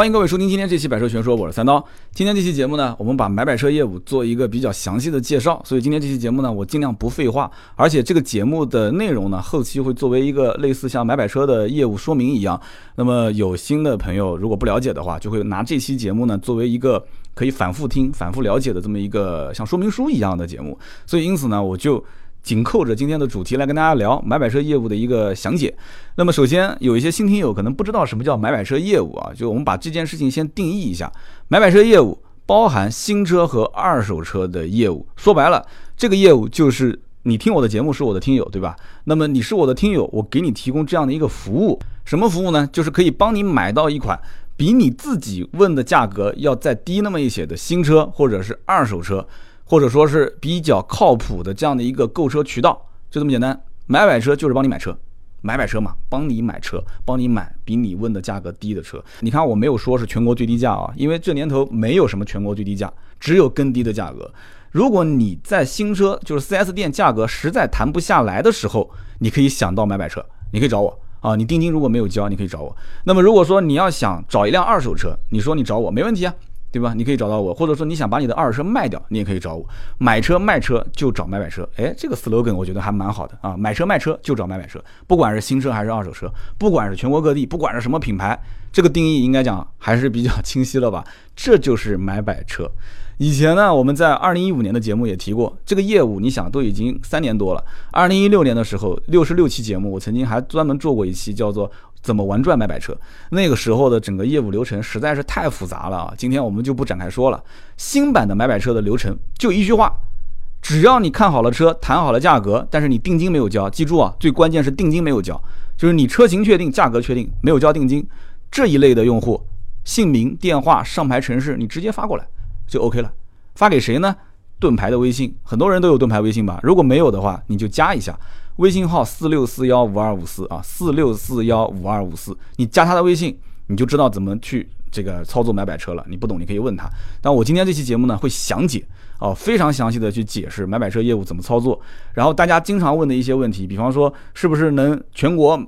欢迎各位收听今天这期百车全说，我是三刀。今天这期节目呢，我们把买百车业务做一个比较详细的介绍，所以今天这期节目呢，我尽量不废话，而且这个节目的内容呢，后期会作为一个类似像买百车的业务说明一样。那么有新的朋友如果不了解的话，就会拿这期节目呢作为一个可以反复听、反复了解的这么一个像说明书一样的节目。所以因此呢，我就。紧扣着今天的主题来跟大家聊买买车业务的一个详解。那么首先有一些新听友可能不知道什么叫买买车业务啊，就我们把这件事情先定义一下。买买车业务包含新车和二手车的业务，说白了，这个业务就是你听我的节目是我的听友，对吧？那么你是我的听友，我给你提供这样的一个服务，什么服务呢？就是可以帮你买到一款比你自己问的价格要再低那么一些的新车或者是二手车。或者说是比较靠谱的这样的一个购车渠道，就这么简单。买买车就是帮你买车，买买车嘛，帮你买车，帮你买比你问的价格低的车。你看我没有说是全国最低价啊，因为这年头没有什么全国最低价，只有更低的价格。如果你在新车就是 4S 店价格实在谈不下来的时候，你可以想到买买车，你可以找我啊。你定金如果没有交，你可以找我。那么如果说你要想找一辆二手车，你说你找我没问题啊。对吧？你可以找到我，或者说你想把你的二手车卖掉，你也可以找我。买车卖车就找买买车，哎，这个 slogan 我觉得还蛮好的啊。买车卖车就找买买车，不管是新车还是二手车，不管是全国各地，不管是什么品牌，这个定义应该讲还是比较清晰了吧？这就是买买车。以前呢，我们在二零一五年的节目也提过这个业务，你想都已经三年多了。二零一六年的时候，六十六期节目，我曾经还专门做过一期叫做。怎么玩转买买车？那个时候的整个业务流程实在是太复杂了啊！今天我们就不展开说了。新版的买买车的流程就一句话：只要你看好了车，谈好了价格，但是你定金没有交，记住啊，最关键是定金没有交，就是你车型确定，价格确定，没有交定金，这一类的用户，姓名、电话、上牌城市，你直接发过来就 OK 了。发给谁呢？盾牌的微信，很多人都有盾牌微信吧？如果没有的话，你就加一下。微信号四六四幺五二五四啊，四六四幺五二五四，你加他的微信，你就知道怎么去这个操作买百车了。你不懂，你可以问他。但我今天这期节目呢，会详解哦，非常详细的去解释买百车业务怎么操作。然后大家经常问的一些问题，比方说是不是能全国。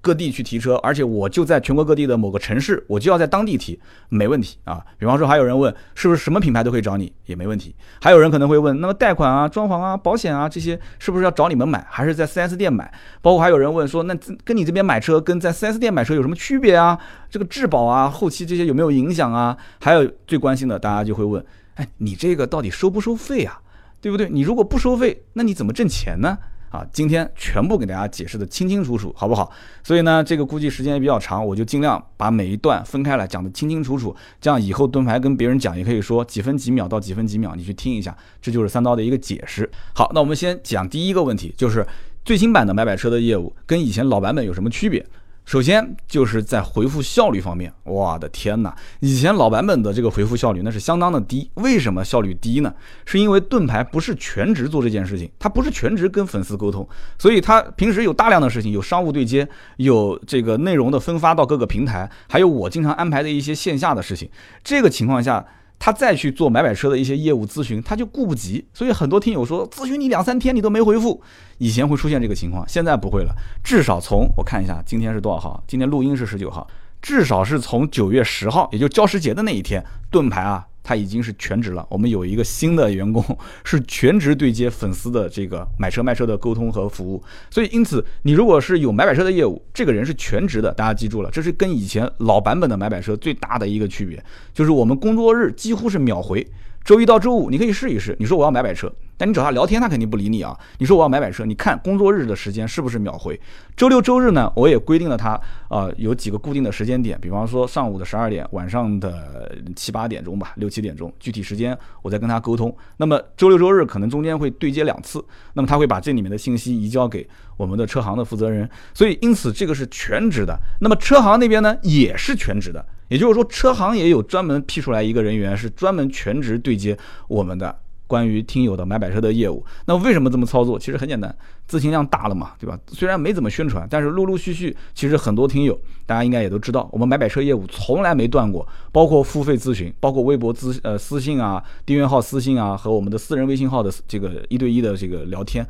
各地去提车，而且我就在全国各地的某个城市，我就要在当地提，没问题啊。比方说，还有人问是不是什么品牌都可以找你，也没问题。还有人可能会问，那么贷款啊、装潢啊、保险啊这些，是不是要找你们买，还是在 4S 店买？包括还有人问说，那跟你这边买车跟在 4S 店买车有什么区别啊？这个质保啊、后期这些有没有影响啊？还有最关心的，大家就会问，哎，你这个到底收不收费啊？对不对？你如果不收费，那你怎么挣钱呢？啊，今天全部给大家解释的清清楚楚，好不好？所以呢，这个估计时间也比较长，我就尽量把每一段分开来讲的清清楚楚，这样以后盾牌跟别人讲也可以说几分几秒到几分几秒，你去听一下，这就是三刀的一个解释。好，那我们先讲第一个问题，就是最新版的买买车的业务跟以前老版本有什么区别？首先就是在回复效率方面，我的天哪！以前老版本的这个回复效率那是相当的低。为什么效率低呢？是因为盾牌不是全职做这件事情，他不是全职跟粉丝沟通，所以他平时有大量的事情，有商务对接，有这个内容的分发到各个平台，还有我经常安排的一些线下的事情。这个情况下。他再去做买买车的一些业务咨询，他就顾不及，所以很多听友说咨询你两三天你都没回复，以前会出现这个情况，现在不会了。至少从我看一下，今天是多少号？今天录音是十九号，至少是从九月十号，也就教师节的那一天，盾牌啊。他已经是全职了。我们有一个新的员工是全职对接粉丝的这个买车卖车的沟通和服务，所以因此你如果是有买买车的业务，这个人是全职的，大家记住了，这是跟以前老版本的买买车最大的一个区别，就是我们工作日几乎是秒回。周一到周五，你可以试一试。你说我要买买车，但你找他聊天，他肯定不理你啊。你说我要买买车，你看工作日的时间是不是秒回？周六周日呢，我也规定了他啊，有几个固定的时间点，比方说上午的十二点，晚上的七八点钟吧，六七点钟，具体时间我再跟他沟通。那么周六周日可能中间会对接两次，那么他会把这里面的信息移交给我们的车行的负责人。所以因此这个是全职的。那么车行那边呢，也是全职的。也就是说，车行也有专门批出来一个人员，是专门全职对接我们的关于听友的买买车的业务。那为什么这么操作？其实很简单，咨询量大了嘛，对吧？虽然没怎么宣传，但是陆陆续续，其实很多听友，大家应该也都知道，我们买买车业务从来没断过，包括付费咨询，包括微博咨呃私信啊、订阅号私信啊和我们的私人微信号的这个一对一的这个聊天，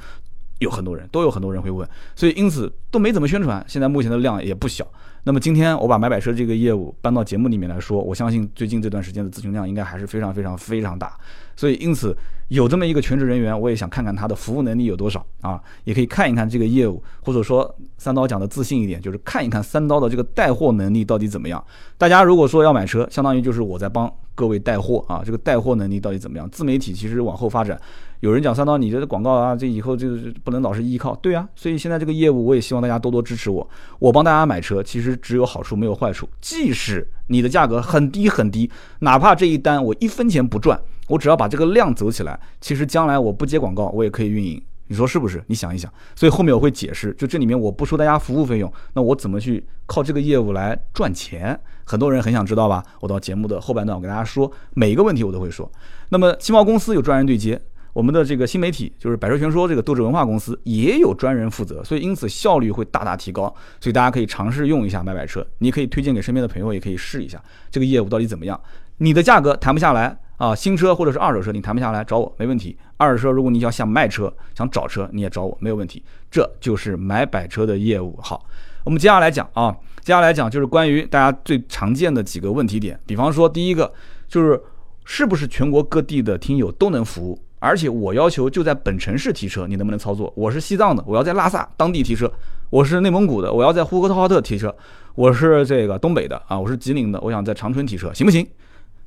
有很多人都有很多人会问，所以因此都没怎么宣传，现在目前的量也不小。那么今天我把买买车这个业务搬到节目里面来说，我相信最近这段时间的咨询量应该还是非常非常非常大。所以因此有这么一个全职人员，我也想看看他的服务能力有多少啊，也可以看一看这个业务，或者说三刀讲的自信一点，就是看一看三刀的这个带货能力到底怎么样。大家如果说要买车，相当于就是我在帮各位带货啊，这个带货能力到底怎么样？自媒体其实往后发展。有人讲三刀，你这个广告啊，这以后就是不能老是依靠。对啊，所以现在这个业务，我也希望大家多多支持我。我帮大家买车，其实只有好处没有坏处。即使你的价格很低很低，哪怕这一单我一分钱不赚，我只要把这个量走起来，其实将来我不接广告，我也可以运营。你说是不是？你想一想。所以后面我会解释，就这里面我不收大家服务费用，那我怎么去靠这个业务来赚钱？很多人很想知道吧？我到节目的后半段，我给大家说，每一个问题我都会说。那么汽贸公司有专人对接。我们的这个新媒体就是百车全说这个斗志文化公司也有专人负责，所以因此效率会大大提高。所以大家可以尝试用一下买买车，你可以推荐给身边的朋友，也可以试一下这个业务到底怎么样。你的价格谈不下来啊，新车或者是二手车你谈不下来，找我没问题。二手车如果你要想卖车想找车，你也找我没有问题。这就是买百车的业务。好，我们接下来讲啊，接下来讲就是关于大家最常见的几个问题点，比方说第一个就是是不是全国各地的听友都能服务？而且我要求就在本城市提车，你能不能操作？我是西藏的，我要在拉萨当地提车；我是内蒙古的，我要在呼和浩特提车；我是这个东北的啊，我是吉林的，我想在长春提车，行不行？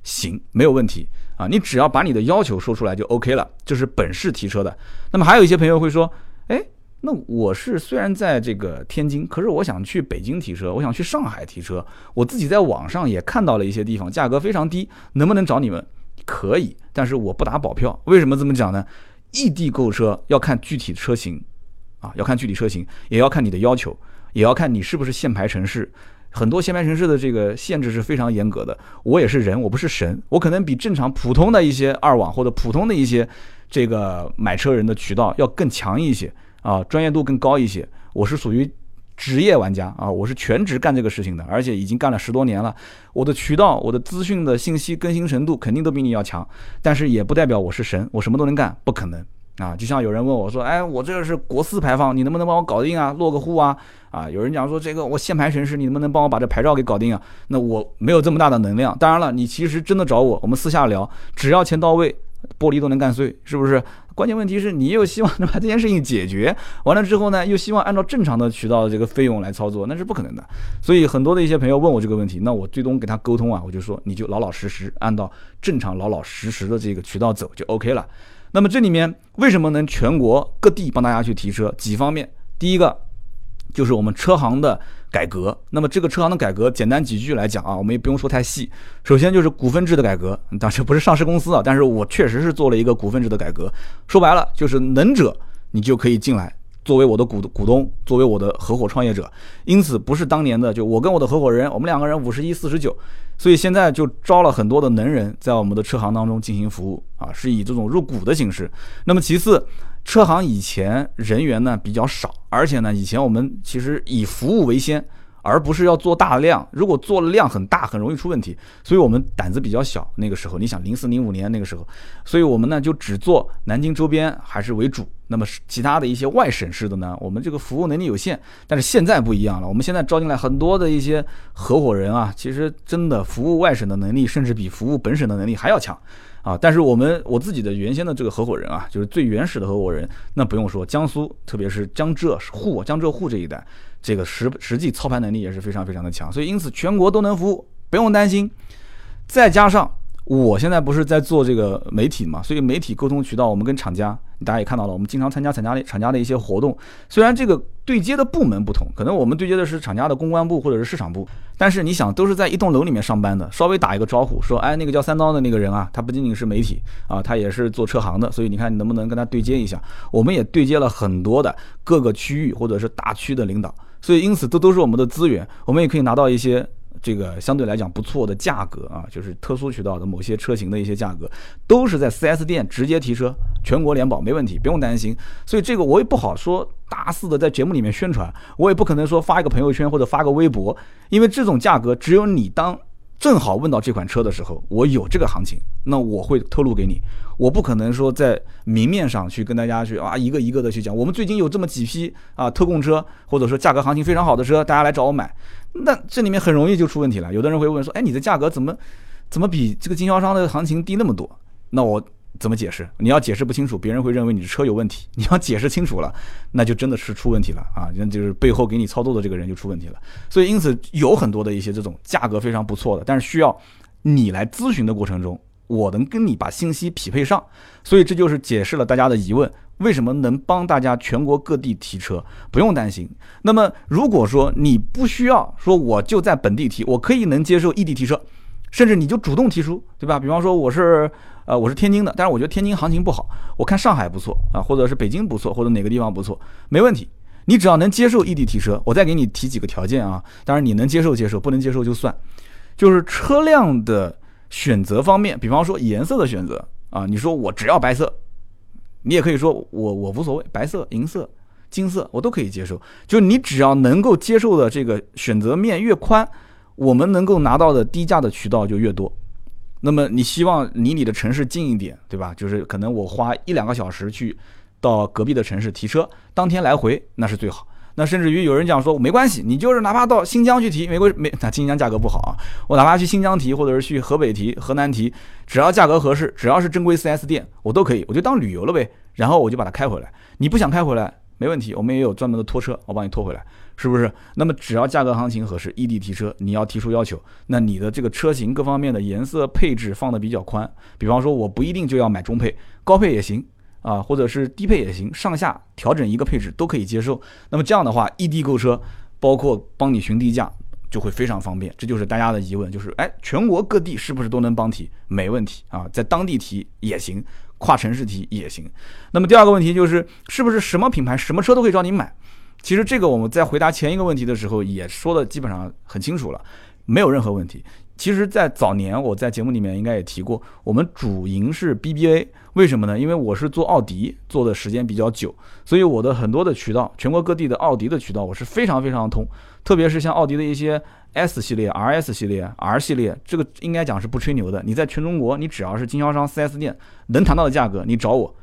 行，没有问题啊！你只要把你的要求说出来就 OK 了，就是本市提车的。那么还有一些朋友会说，哎，那我是虽然在这个天津，可是我想去北京提车，我想去上海提车，我自己在网上也看到了一些地方价格非常低，能不能找你们？可以，但是我不打保票。为什么这么讲呢？异地购车要看具体车型，啊，要看具体车型，也要看你的要求，也要看你是不是限牌城市。很多限牌城市的这个限制是非常严格的。我也是人，我不是神，我可能比正常普通的一些二网或者普通的一些这个买车人的渠道要更强一些啊，专业度更高一些。我是属于。职业玩家啊，我是全职干这个事情的，而且已经干了十多年了。我的渠道、我的资讯的信息更新程度肯定都比你要强，但是也不代表我是神，我什么都能干，不可能啊！就像有人问我说：“哎，我这个是国四排放，你能不能帮我搞定啊？落个户啊？”啊，有人讲说这个我限牌城市，你能不能帮我把这牌照给搞定啊？那我没有这么大的能量。当然了，你其实真的找我，我们私下聊，只要钱到位。玻璃都能干碎，是不是？关键问题是你又希望能把这件事情解决完了之后呢，又希望按照正常的渠道的这个费用来操作，那是不可能的。所以很多的一些朋友问我这个问题，那我最终跟他沟通啊，我就说你就老老实实按照正常老老实实的这个渠道走就 OK 了。那么这里面为什么能全国各地帮大家去提车？几方面，第一个就是我们车行的。改革，那么这个车行的改革，简单几句来讲啊，我们也不用说太细。首先就是股份制的改革，当时不是上市公司啊，但是我确实是做了一个股份制的改革。说白了就是能者你就可以进来，作为我的股股东，作为我的合伙创业者。因此不是当年的就我跟我的合伙人，我们两个人五十一四十九，所以现在就招了很多的能人在我们的车行当中进行服务啊，是以这种入股的形式。那么其次。车行以前人员呢比较少，而且呢，以前我们其实以服务为先，而不是要做大量。如果做量很大，很容易出问题，所以我们胆子比较小。那个时候，你想零四零五年那个时候，所以我们呢就只做南京周边还是为主。那么其他的一些外省市的呢，我们这个服务能力有限。但是现在不一样了，我们现在招进来很多的一些合伙人啊，其实真的服务外省的能力，甚至比服务本省的能力还要强。啊，但是我们我自己的原先的这个合伙人啊，就是最原始的合伙人，那不用说，江苏特别是江浙沪、江浙沪这一带，这个实实际操盘能力也是非常非常的强，所以因此全国都能服务，不用担心。再加上我现在不是在做这个媒体嘛，所以媒体沟通渠道，我们跟厂家。大家也看到了，我们经常参加厂家的厂家的一些活动。虽然这个对接的部门不同，可能我们对接的是厂家的公关部或者是市场部，但是你想，都是在一栋楼里面上班的，稍微打一个招呼，说，哎，那个叫三刀的那个人啊，他不仅仅是媒体啊，他也是做车行的，所以你看你能不能跟他对接一下？我们也对接了很多的各个区域或者是大区的领导，所以因此这都是我们的资源，我们也可以拿到一些。这个相对来讲不错的价格啊，就是特殊渠道的某些车型的一些价格，都是在 4S 店直接提车，全国联保没问题，不用担心。所以这个我也不好说大肆的在节目里面宣传，我也不可能说发一个朋友圈或者发个微博，因为这种价格只有你当正好问到这款车的时候，我有这个行情，那我会透露给你。我不可能说在明面上去跟大家去啊一个一个的去讲，我们最近有这么几批啊特供车，或者说价格行情非常好的车，大家来找我买。那这里面很容易就出问题了。有的人会问说，哎，你的价格怎么怎么比这个经销商的行情低那么多？那我。怎么解释？你要解释不清楚，别人会认为你的车有问题。你要解释清楚了，那就真的是出问题了啊！那就是背后给你操作的这个人就出问题了。所以，因此有很多的一些这种价格非常不错的，但是需要你来咨询的过程中，我能跟你把信息匹配上。所以这就是解释了大家的疑问：为什么能帮大家全国各地提车？不用担心。那么，如果说你不需要说我就在本地提，我可以能接受异地提车，甚至你就主动提出，对吧？比方说我是。呃，我是天津的，但是我觉得天津行情不好，我看上海不错啊，或者是北京不错，或者哪个地方不错，没问题。你只要能接受异地提车，我再给你提几个条件啊。当然你能接受接受，不能接受就算。就是车辆的选择方面，比方说颜色的选择啊，你说我只要白色，你也可以说我我无所谓，白色、银色、金色我都可以接受。就你只要能够接受的这个选择面越宽，我们能够拿到的低价的渠道就越多。那么你希望离你的城市近一点，对吧？就是可能我花一两个小时去到隔壁的城市提车，当天来回那是最好。那甚至于有人讲说没关系，你就是哪怕到新疆去提，没关没那新疆价格不好啊，我哪怕去新疆提，或者是去河北提、河南提，只要价格合适，只要是正规 4S 店，我都可以，我就当旅游了呗。然后我就把它开回来。你不想开回来，没问题，我们也有专门的拖车，我帮你拖回来。是不是？那么只要价格行情合适，异地提车，你要提出要求，那你的这个车型各方面的颜色配置放的比较宽。比方说，我不一定就要买中配，高配也行啊，或者是低配也行，上下调整一个配置都可以接受。那么这样的话，异地购车，包括帮你询低价，就会非常方便。这就是大家的疑问，就是哎，全国各地是不是都能帮提？没问题啊，在当地提也行，跨城市提也行。那么第二个问题就是，是不是什么品牌什么车都可以找你买？其实这个我们在回答前一个问题的时候也说的基本上很清楚了，没有任何问题。其实，在早年我在节目里面应该也提过，我们主营是 BBA，为什么呢？因为我是做奥迪做的时间比较久，所以我的很多的渠道，全国各地的奥迪的渠道我是非常非常通。特别是像奥迪的一些 S 系列、RS 系列、R 系列，这个应该讲是不吹牛的。你在全中国，你只要是经销商 4S 店能谈到的价格，你找我。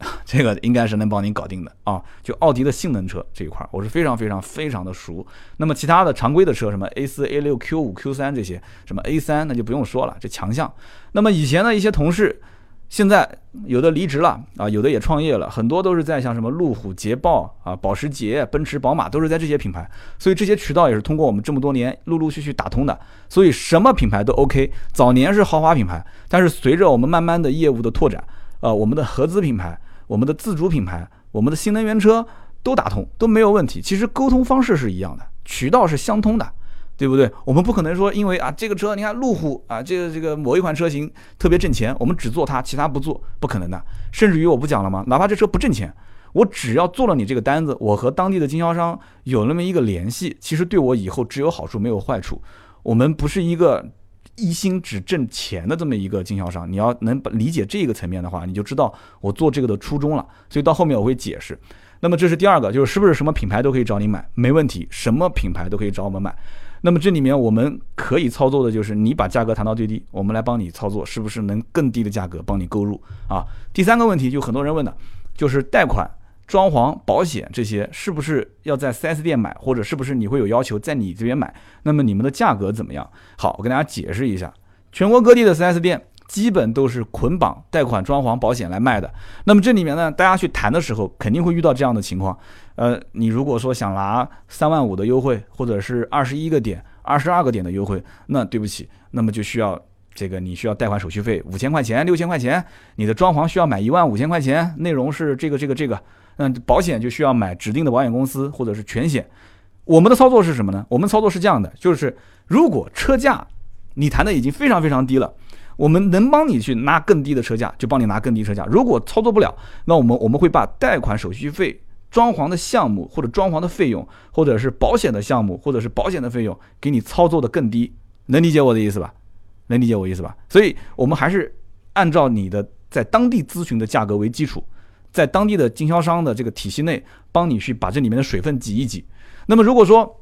这个应该是能帮您搞定的啊！就奥迪的性能车这一块，我是非常非常非常的熟。那么其他的常规的车，什么 A 四、A 六、Q 五、Q 三这些，什么 A 三，那就不用说了，这强项。那么以前的一些同事，现在有的离职了啊，有的也创业了，很多都是在像什么路虎、捷豹啊、保时捷、奔驰、宝马，都是在这些品牌。所以这些渠道也是通过我们这么多年陆陆续续打通的。所以什么品牌都 OK。早年是豪华品牌，但是随着我们慢慢的业务的拓展，呃，我们的合资品牌。我们的自主品牌，我们的新能源车都打通，都没有问题。其实沟通方式是一样的，渠道是相通的，对不对？我们不可能说，因为啊，这个车你看路虎啊，这个这个某一款车型特别挣钱，我们只做它，其他不做，不可能的。甚至于我不讲了吗？哪怕这车不挣钱，我只要做了你这个单子，我和当地的经销商有那么一个联系，其实对我以后只有好处没有坏处。我们不是一个。一心只挣钱的这么一个经销商，你要能理解这个层面的话，你就知道我做这个的初衷了。所以到后面我会解释。那么这是第二个，就是是不是什么品牌都可以找你买？没问题，什么品牌都可以找我们买。那么这里面我们可以操作的就是你把价格谈到最低，我们来帮你操作，是不是能更低的价格帮你购入啊？第三个问题就很多人问的，就是贷款。装潢、保险这些是不是要在 4S 店买，或者是不是你会有要求在你这边买？那么你们的价格怎么样？好，我跟大家解释一下，全国各地的 4S 店基本都是捆绑贷款、装潢、保险来卖的。那么这里面呢，大家去谈的时候肯定会遇到这样的情况。呃，你如果说想拿三万五的优惠，或者是二十一个点、二十二个点的优惠，那对不起，那么就需要这个你需要贷款手续费五千块钱、六千块钱，你的装潢需要买一万五千块钱，内容是这个、这个、这个。那保险就需要买指定的保险公司或者是全险。我们的操作是什么呢？我们操作是这样的，就是如果车价你谈的已经非常非常低了，我们能帮你去拿更低的车价，就帮你拿更低车价。如果操作不了，那我们我们会把贷款手续费、装潢的项目或者装潢的费用，或者是保险的项目或者是保险的费用给你操作的更低。能理解我的意思吧？能理解我意思吧？所以我们还是按照你的在当地咨询的价格为基础。在当地的经销商的这个体系内，帮你去把这里面的水分挤一挤。那么如果说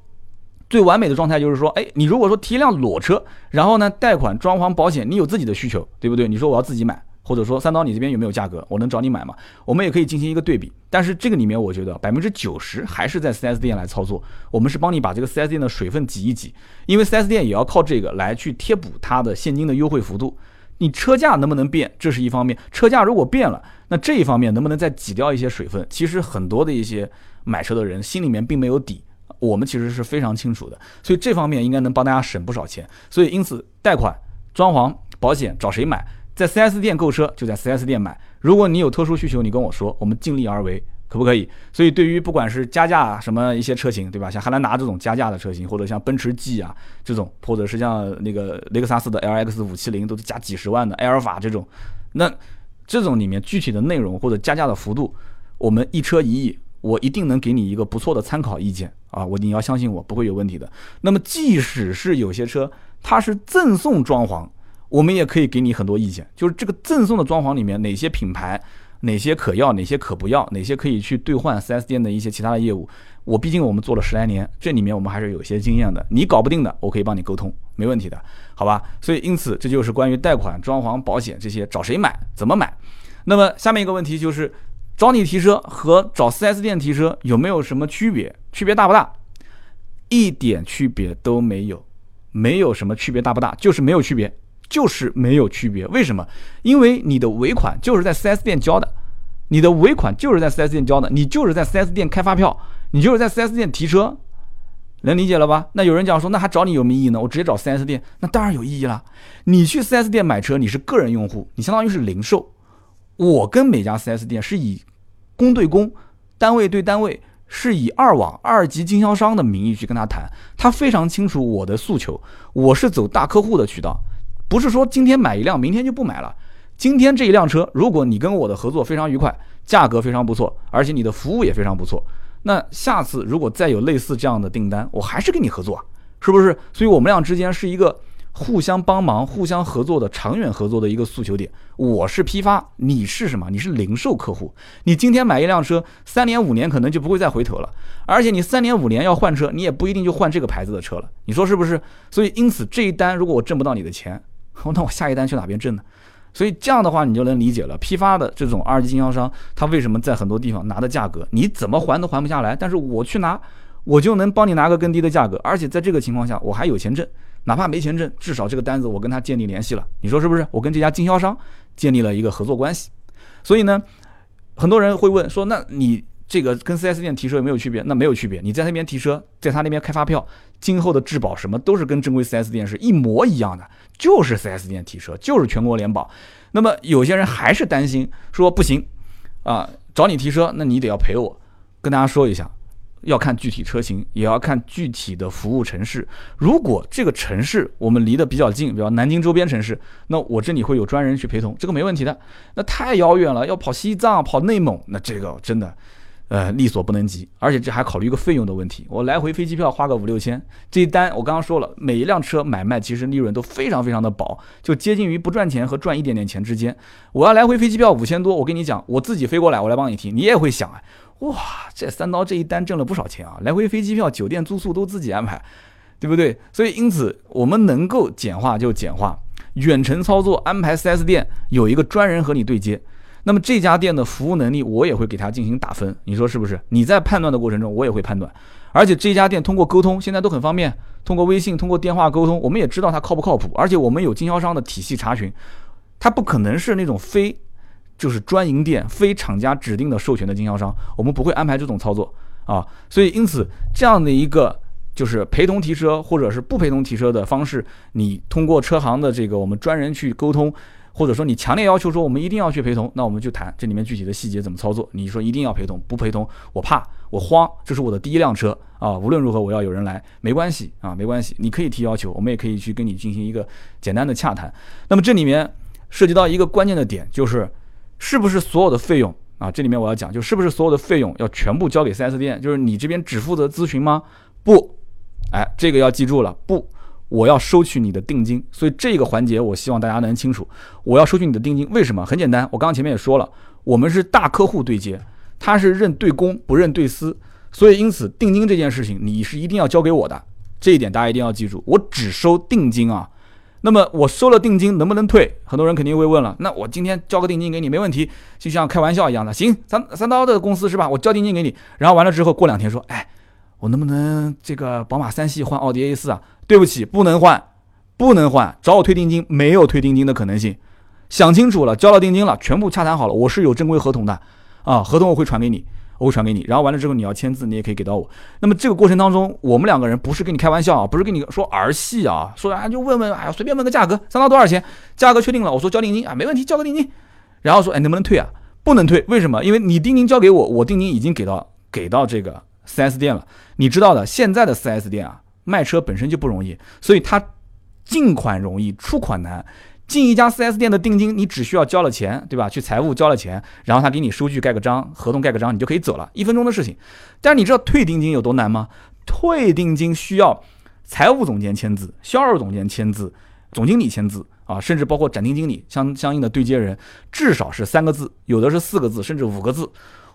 最完美的状态就是说，哎，你如果说提一辆裸车，然后呢，贷款、装潢、保险，你有自己的需求，对不对？你说我要自己买，或者说三刀你这边有没有价格，我能找你买吗？我们也可以进行一个对比。但是这个里面，我觉得百分之九十还是在 4S 店来操作，我们是帮你把这个 4S 店的水分挤一挤，因为 4S 店也要靠这个来去贴补它的现金的优惠幅度。你车价能不能变，这是一方面；车价如果变了，那这一方面能不能再挤掉一些水分？其实很多的一些买车的人心里面并没有底。我们其实是非常清楚的，所以这方面应该能帮大家省不少钱。所以因此，贷款、装潢、保险找谁买？在 4S 店购车就在 4S 店买。如果你有特殊需求，你跟我说，我们尽力而为，可不可以？所以对于不管是加价什么一些车型，对吧？像汉兰达这种加价的车型，或者像奔驰 G 啊这种，或者是像那个雷克萨斯的 LX 五七零都是加几十万的，埃尔法这种，那这种里面具体的内容或者加价的幅度，我们一车一亿。我一定能给你一个不错的参考意见啊！我你要相信我，不会有问题的。那么，即使是有些车它是赠送装潢，我们也可以给你很多意见。就是这个赠送的装潢里面，哪些品牌，哪些可要，哪些可不要，哪些可以去兑换 4S 店的一些其他的业务。我毕竟我们做了十来年，这里面我们还是有些经验的。你搞不定的，我可以帮你沟通，没问题的，好吧？所以，因此这就是关于贷款、装潢、保险这些找谁买，怎么买。那么下面一个问题就是。找你提车和找 4S 店提车有没有什么区别？区别大不大？一点区别都没有，没有什么区别大不大，就是没有区别，就是没有区别。为什么？因为你的尾款就是在 4S 店交的，你的尾款就是在 4S 店交的，你就是在 4S 店开发票，你就是在 4S 店提车，能理解了吧？那有人讲说，那还找你有什么意义呢？我直接找 4S 店，那当然有意义了。你去 4S 店买车，你是个人用户，你相当于是零售。我跟每家 4S 店是以公对公、单位对单位，是以二网二级经销商的名义去跟他谈，他非常清楚我的诉求。我是走大客户的渠道，不是说今天买一辆，明天就不买了。今天这一辆车，如果你跟我的合作非常愉快，价格非常不错，而且你的服务也非常不错，那下次如果再有类似这样的订单，我还是跟你合作啊，是不是？所以我们俩之间是一个。互相帮忙、互相合作的长远合作的一个诉求点。我是批发，你是什么？你是零售客户。你今天买一辆车，三年五年可能就不会再回头了。而且你三年五年要换车，你也不一定就换这个牌子的车了。你说是不是？所以因此这一单如果我挣不到你的钱，那我下一单去哪边挣呢？所以这样的话你就能理解了，批发的这种二级经销商，他为什么在很多地方拿的价格你怎么还都还不下来，但是我去拿，我就能帮你拿个更低的价格，而且在这个情况下我还有钱挣。哪怕没钱挣，至少这个单子我跟他建立联系了，你说是不是？我跟这家经销商建立了一个合作关系，所以呢，很多人会问说，那你这个跟 4S 店提车有没有区别？那没有区别，你在那边提车，在他那边开发票，今后的质保什么都是跟正规 4S 店是一模一样的，就是 4S 店提车，就是全国联保。那么有些人还是担心说不行啊，找你提车，那你得要赔我。跟大家说一下。要看具体车型，也要看具体的服务城市。如果这个城市我们离得比较近，比如南京周边城市，那我这里会有专人去陪同，这个没问题的。那太遥远了，要跑西藏、跑内蒙，那这个真的，呃，力所不能及。而且这还考虑一个费用的问题，我来回飞机票花个五六千，这一单我刚刚说了，每一辆车买卖其实利润都非常非常的薄，就接近于不赚钱和赚一点点钱之间。我要来回飞机票五千多，我跟你讲，我自己飞过来，我来帮你提，你也会想哎。哇，这三刀这一单挣了不少钱啊！来回飞机票、酒店住宿都自己安排，对不对？所以因此我们能够简化就简化，远程操作安排 4S 店有一个专人和你对接。那么这家店的服务能力我也会给他进行打分，你说是不是？你在判断的过程中我也会判断，而且这家店通过沟通现在都很方便，通过微信、通过电话沟通，我们也知道他靠不靠谱。而且我们有经销商的体系查询，他不可能是那种非。就是专营店、非厂家指定的授权的经销商，我们不会安排这种操作啊。所以，因此这样的一个就是陪同提车或者是不陪同提车的方式，你通过车行的这个我们专人去沟通，或者说你强烈要求说我们一定要去陪同，那我们就谈这里面具体的细节怎么操作。你说一定要陪同，不陪同我怕我慌，这是我的第一辆车啊。无论如何我要有人来，没关系啊，没关系，你可以提要求，我们也可以去跟你进行一个简单的洽谈。那么这里面涉及到一个关键的点就是。是不是所有的费用啊？这里面我要讲，就是不是所有的费用要全部交给 4S 店？就是你这边只负责咨询吗？不，哎，这个要记住了，不，我要收取你的定金。所以这个环节我希望大家能清楚，我要收取你的定金。为什么？很简单，我刚刚前面也说了，我们是大客户对接，他是认对公不认对私，所以因此定金这件事情你是一定要交给我的。这一点大家一定要记住，我只收定金啊。那么我收了定金能不能退？很多人肯定会问了，那我今天交个定金给你没问题，就像开玩笑一样的。行，三三刀的公司是吧？我交定金给你，然后完了之后过两天说，哎，我能不能这个宝马三系换奥迪 A 四啊？对不起，不能换，不能换，找我退定金，没有退定金的可能性。想清楚了，交了定金了，全部洽谈好了，我是有正规合同的啊，合同我会传给你。我会传给你，然后完了之后你要签字，你也可以给到我。那么这个过程当中，我们两个人不是跟你开玩笑啊，不是跟你说儿戏啊，说啊就问问，哎呀随便问个价格，三刀多少钱？价格确定了，我说交定金啊，没问题，交个定金。然后说哎能不能退啊？不能退，为什么？因为你定金交给我，我定金已经给到给到这个 4S 店了。你知道的，现在的 4S 店啊，卖车本身就不容易，所以它进款容易，出款难。进一家 4S 店的定金，你只需要交了钱，对吧？去财务交了钱，然后他给你收据盖个章，合同盖个章，你就可以走了，一分钟的事情。但是你知道退定金有多难吗？退定金需要财务总监签字、销售总监签字、总经理签字啊，甚至包括展厅经理相相应的对接人，至少是三个字，有的是四个字，甚至五个字。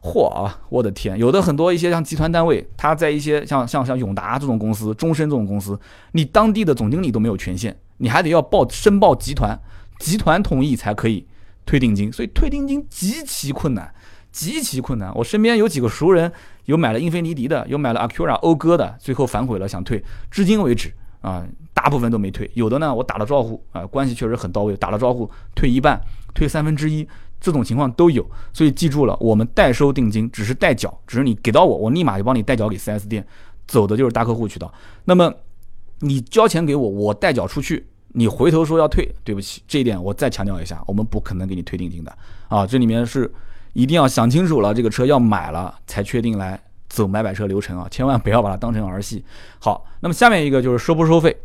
嚯啊！我的天，有的很多一些像集团单位，他在一些像像像永达这种公司、中升这种公司，你当地的总经理都没有权限。你还得要报申报集团，集团同意才可以退定金，所以退定金极其困难，极其困难。我身边有几个熟人，有买了英菲尼迪的，有买了 Acura 讴歌的，最后反悔了想退，至今为止啊，大部分都没退。有的呢，我打了招呼啊，关系确实很到位，打了招呼退一半，退三分之一，这种情况都有。所以记住了，我们代收定金只是代缴，只是你给到我，我立马就帮你代缴给 4S 店，走的就是大客户渠道。那么你交钱给我，我代缴出去。你回头说要退，对不起，这一点我再强调一下，我们不可能给你退定金的啊！这里面是一定要想清楚了，这个车要买了才确定来走买买车流程啊，千万不要把它当成儿戏。好，那么下面一个就是收不收费，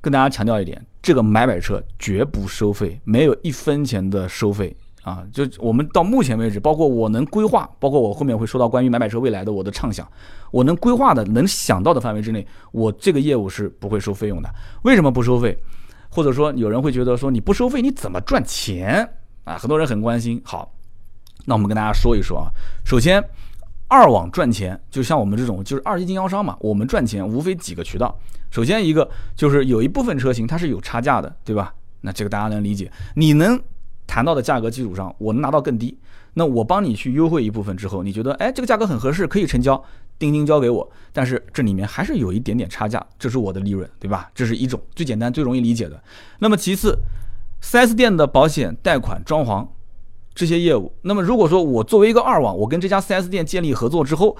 跟大家强调一点，这个买买车绝不收费，没有一分钱的收费啊！就我们到目前为止，包括我能规划，包括我后面会说到关于买买车未来的我的畅想，我能规划的、能想到的范围之内，我这个业务是不会收费用的。为什么不收费？或者说有人会觉得说你不收费你怎么赚钱啊？很多人很关心。好，那我们跟大家说一说啊。首先，二网赚钱，就像我们这种就是二级经销商嘛，我们赚钱无非几个渠道。首先一个就是有一部分车型它是有差价的，对吧？那这个大家能理解。你能谈到的价格基础上，我能拿到更低，那我帮你去优惠一部分之后，你觉得哎这个价格很合适，可以成交。定金交给我，但是这里面还是有一点点差价，这是我的利润，对吧？这是一种最简单、最容易理解的。那么其次，4S 店的保险、贷款、装潢这些业务，那么如果说我作为一个二网，我跟这家 4S 店建立合作之后，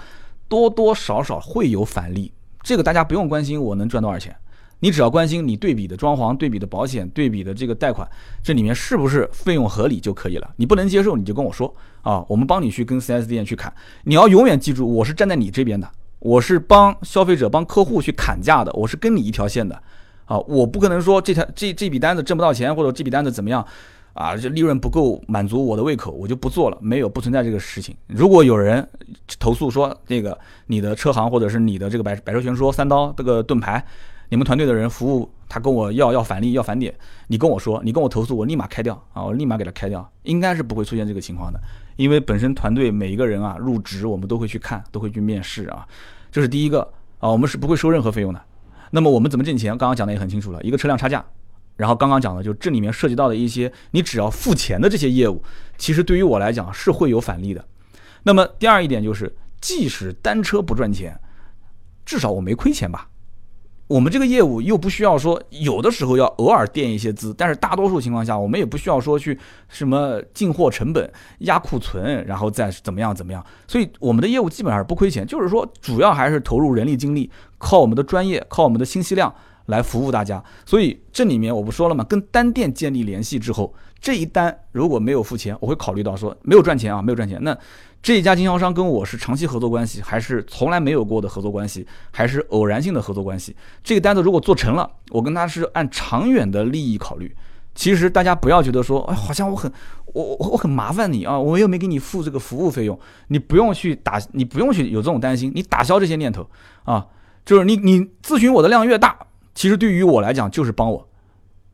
多多少少会有返利，这个大家不用关心我能赚多少钱。你只要关心你对比的装潢、对比的保险、对比的这个贷款，这里面是不是费用合理就可以了。你不能接受，你就跟我说啊，我们帮你去跟 4S 店去砍。你要永远记住，我是站在你这边的，我是帮消费者、帮客户去砍价的，我是跟你一条线的啊。我不可能说这条这这笔单子挣不到钱，或者这笔单子怎么样啊，这利润不够满足我的胃口，我就不做了。没有，不存在这个事情。如果有人投诉说这个你的车行或者是你的这个百百车全说三刀这个盾牌。你们团队的人服务他跟我要要返利要返点，你跟我说，你跟我投诉，我立马开掉啊，我立马给他开掉，应该是不会出现这个情况的，因为本身团队每一个人啊入职，我们都会去看，都会去面试啊，这是第一个啊，我们是不会收任何费用的。那么我们怎么挣钱？刚刚讲的也很清楚了，一个车辆差价，然后刚刚讲的就这里面涉及到的一些你只要付钱的这些业务，其实对于我来讲是会有返利的。那么第二一点就是，即使单车不赚钱，至少我没亏钱吧。我们这个业务又不需要说，有的时候要偶尔垫一些资，但是大多数情况下，我们也不需要说去什么进货成本、压库存，然后再怎么样怎么样。所以我们的业务基本上是不亏钱，就是说主要还是投入人力精力，靠我们的专业，靠我们的信息量来服务大家。所以这里面我不说了嘛？跟单店建立联系之后，这一单如果没有付钱，我会考虑到说没有赚钱啊，没有赚钱那。这一家经销商跟我是长期合作关系，还是从来没有过的合作关系，还是偶然性的合作关系？这个单子如果做成了，我跟他是按长远的利益考虑。其实大家不要觉得说，哎，好像我很我我我很麻烦你啊，我又没给你付这个服务费用，你不用去打，你不用去有这种担心，你打消这些念头啊。就是你你咨询我的量越大，其实对于我来讲就是帮我。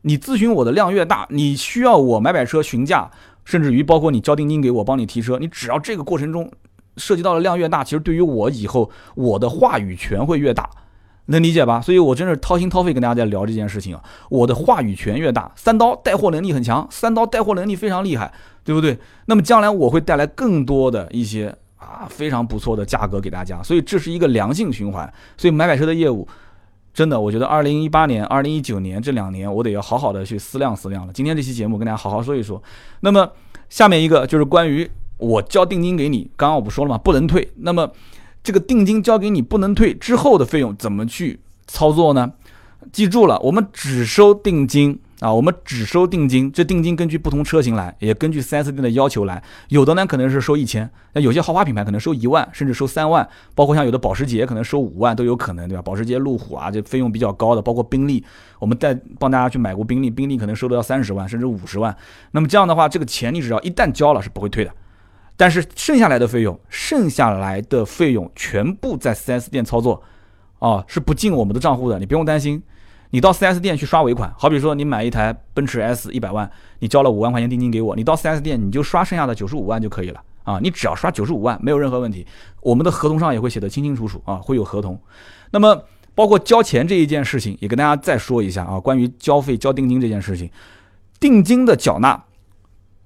你咨询我的量越大，你需要我买买车询价。甚至于包括你交定金给我帮你提车，你只要这个过程中涉及到的量越大，其实对于我以后我的话语权会越大，能理解吧？所以我真是掏心掏肺跟大家在聊这件事情啊。我的话语权越大，三刀带货能力很强，三刀带货能力非常厉害，对不对？那么将来我会带来更多的一些啊非常不错的价格给大家，所以这是一个良性循环。所以买买车的业务，真的，我觉得二零一八年、二零一九年这两年，我得要好好的去思量思量了。今天这期节目跟大家好好说一说。那么下面一个就是关于我交定金给你，刚刚我不说了吗？不能退。那么这个定金交给你不能退之后的费用怎么去操作呢？记住了，我们只收定金啊，我们只收定金。这定金根据不同车型来，也根据 4S 店的要求来。有的呢可能是收一千，那有些豪华品牌可能收一万，甚至收三万。包括像有的保时捷可能收五万都有可能，对吧？保时捷、路虎啊，这费用比较高的，包括宾利，我们带帮大家去买过宾利，宾利可能收的要三十万，甚至五十万。那么这样的话，这个钱你只要一旦交了，是不会退的。但是剩下来的费用，剩下来的费用全部在 4S 店操作，啊，是不进我们的账户的，你不用担心。你到 4S 店去刷尾款，好比说你买一台奔驰 S 一百万，你交了五万块钱定金给我，你到 4S 店你就刷剩下的九十五万就可以了啊，你只要刷九十五万没有任何问题，我们的合同上也会写的清清楚楚啊，会有合同。那么包括交钱这一件事情，也跟大家再说一下啊，关于交费交定金这件事情，定金的缴纳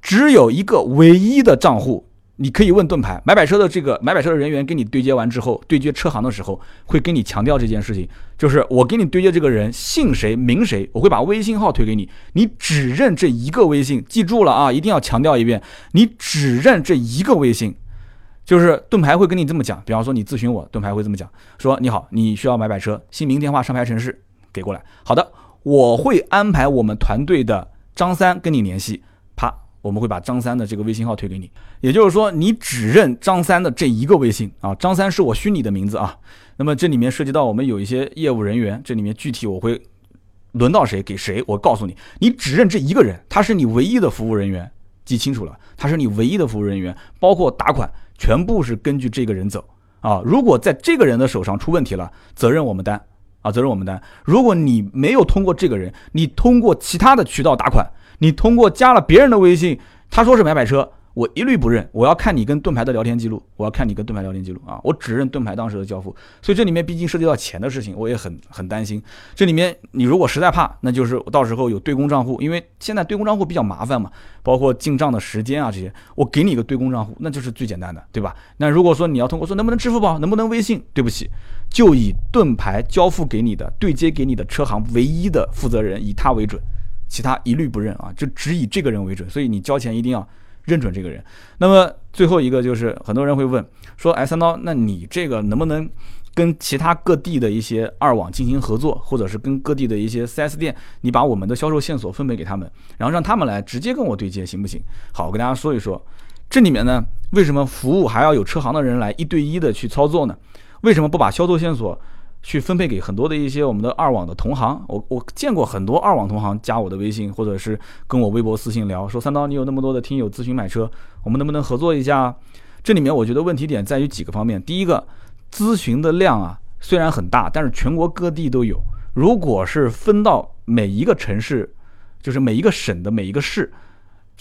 只有一个唯一的账户。你可以问盾牌买买车的这个买买车的人员跟你对接完之后，对接车行的时候会跟你强调这件事情，就是我给你对接这个人姓谁名谁，我会把微信号推给你，你只认这一个微信，记住了啊，一定要强调一遍，你只认这一个微信，就是盾牌会跟你这么讲，比方说你咨询我，盾牌会这么讲，说你好，你需要买买车，姓名、电话、上牌城市。给过来，好的，我会安排我们团队的张三跟你联系。我们会把张三的这个微信号推给你，也就是说，你只认张三的这一个微信啊。张三是我虚拟的名字啊。那么这里面涉及到我们有一些业务人员，这里面具体我会轮到谁给谁，我告诉你，你只认这一个人，他是你唯一的服务人员，记清楚了，他是你唯一的服务人员，包括打款全部是根据这个人走啊。如果在这个人的手上出问题了，责任我们担啊，责任我们担。如果你没有通过这个人，你通过其他的渠道打款。你通过加了别人的微信，他说是买买车，我一律不认。我要看你跟盾牌的聊天记录，我要看你跟盾牌聊天记录啊，我只认盾牌当时的交付。所以这里面毕竟涉及到钱的事情，我也很很担心。这里面你如果实在怕，那就是到时候有对公账户，因为现在对公账户比较麻烦嘛，包括进账的时间啊这些，我给你一个对公账户，那就是最简单的，对吧？那如果说你要通过说能不能支付宝，能不能微信，对不起，就以盾牌交付给你的对接给你的车行唯一的负责人以他为准。其他一律不认啊，就只以这个人为准，所以你交钱一定要认准这个人。那么最后一个就是很多人会问说，哎，三刀，那你这个能不能跟其他各地的一些二网进行合作，或者是跟各地的一些 4S 店，你把我们的销售线索分配给他们，然后让他们来直接跟我对接，行不行？好，我跟大家说一说，这里面呢，为什么服务还要有车行的人来一对一的去操作呢？为什么不把销售线索？去分配给很多的一些我们的二网的同行，我我见过很多二网同行加我的微信，或者是跟我微博私信聊，说三刀你有那么多的听友咨询买车，我们能不能合作一下？这里面我觉得问题点在于几个方面，第一个，咨询的量啊虽然很大，但是全国各地都有，如果是分到每一个城市，就是每一个省的每一个市。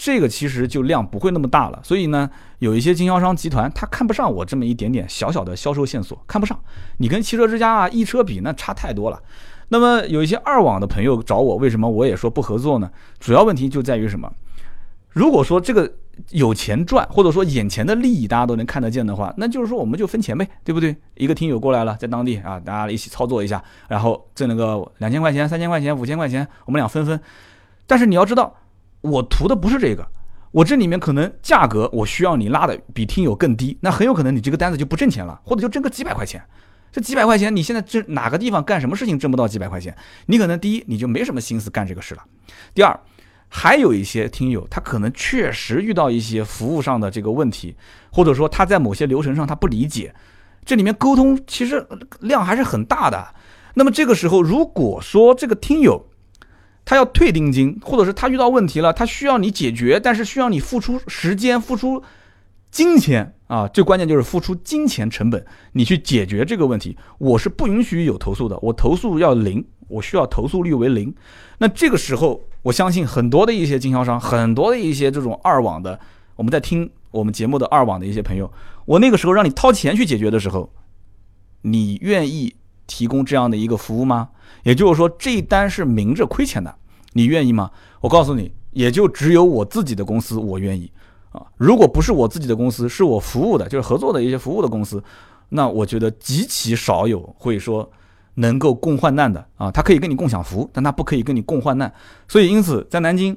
这个其实就量不会那么大了，所以呢，有一些经销商集团他看不上我这么一点点小小的销售线索，看不上。你跟汽车之家啊、易车比那差太多了。那么有一些二网的朋友找我，为什么我也说不合作呢？主要问题就在于什么？如果说这个有钱赚，或者说眼前的利益大家都能看得见的话，那就是说我们就分钱呗，对不对？一个听友过来了，在当地啊，大家一起操作一下，然后挣了个两千块钱、三千块钱、五千块钱，我们俩分分。但是你要知道。我图的不是这个，我这里面可能价格我需要你拉的比听友更低，那很有可能你这个单子就不挣钱了，或者就挣个几百块钱。这几百块钱你现在这哪个地方干什么事情挣不到几百块钱？你可能第一你就没什么心思干这个事了，第二还有一些听友他可能确实遇到一些服务上的这个问题，或者说他在某些流程上他不理解，这里面沟通其实量还是很大的。那么这个时候如果说这个听友，他要退定金，或者是他遇到问题了，他需要你解决，但是需要你付出时间、付出金钱啊，最关键就是付出金钱成本，你去解决这个问题，我是不允许有投诉的，我投诉要零，我需要投诉率为零。那这个时候，我相信很多的一些经销商，很多的一些这种二网的，我们在听我们节目的二网的一些朋友，我那个时候让你掏钱去解决的时候，你愿意？提供这样的一个服务吗？也就是说，这一单是明着亏钱的，你愿意吗？我告诉你，也就只有我自己的公司我愿意啊。如果不是我自己的公司，是我服务的，就是合作的一些服务的公司，那我觉得极其少有会说能够共患难的啊。他可以跟你共享福，但他不可以跟你共患难。所以，因此在南京，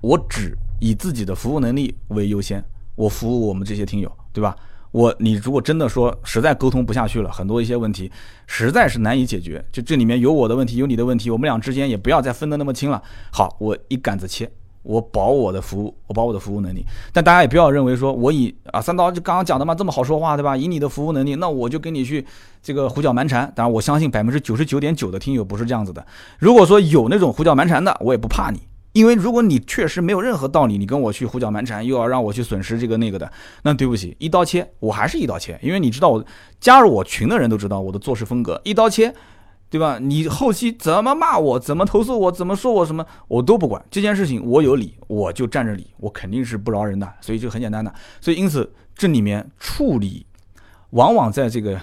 我只以自己的服务能力为优先，我服务我们这些听友，对吧？我你如果真的说实在沟通不下去了，很多一些问题实在是难以解决，就这里面有我的问题，有你的问题，我们俩之间也不要再分得那么清了。好，我一杆子切，我保我的服务，我保我的服务能力。但大家也不要认为说我以啊三刀就刚刚讲的嘛这么好说话对吧？以你的服务能力，那我就跟你去这个胡搅蛮缠。当然，我相信百分之九十九点九的听友不是这样子的。如果说有那种胡搅蛮缠的，我也不怕你。因为如果你确实没有任何道理，你跟我去胡搅蛮缠，又要让我去损失这个那个的，那对不起，一刀切，我还是一刀切。因为你知道我加入我群的人都知道我的做事风格，一刀切，对吧？你后期怎么骂我，怎么投诉我，怎么说我什么，我都不管。这件事情我有理，我就站着理，我肯定是不饶人的。所以就很简单的，所以因此这里面处理，往往在这个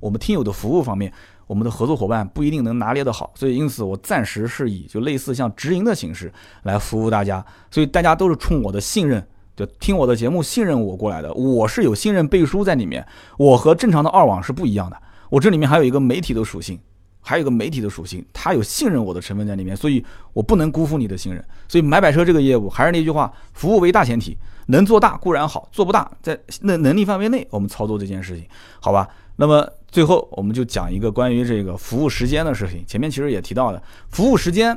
我们听友的服务方面。我们的合作伙伴不一定能拿捏得好，所以因此我暂时是以就类似像直营的形式来服务大家，所以大家都是冲我的信任，就听我的节目信任我过来的。我是有信任背书在里面，我和正常的二网是不一样的。我这里面还有一个媒体的属性，还有一个媒体的属性，它有信任我的成分在里面，所以我不能辜负你的信任。所以买百车这个业务还是那句话，服务为大前提，能做大固然好，做不大在那能力范围内我们操作这件事情，好吧？那么。最后，我们就讲一个关于这个服务时间的事情。前面其实也提到了，服务时间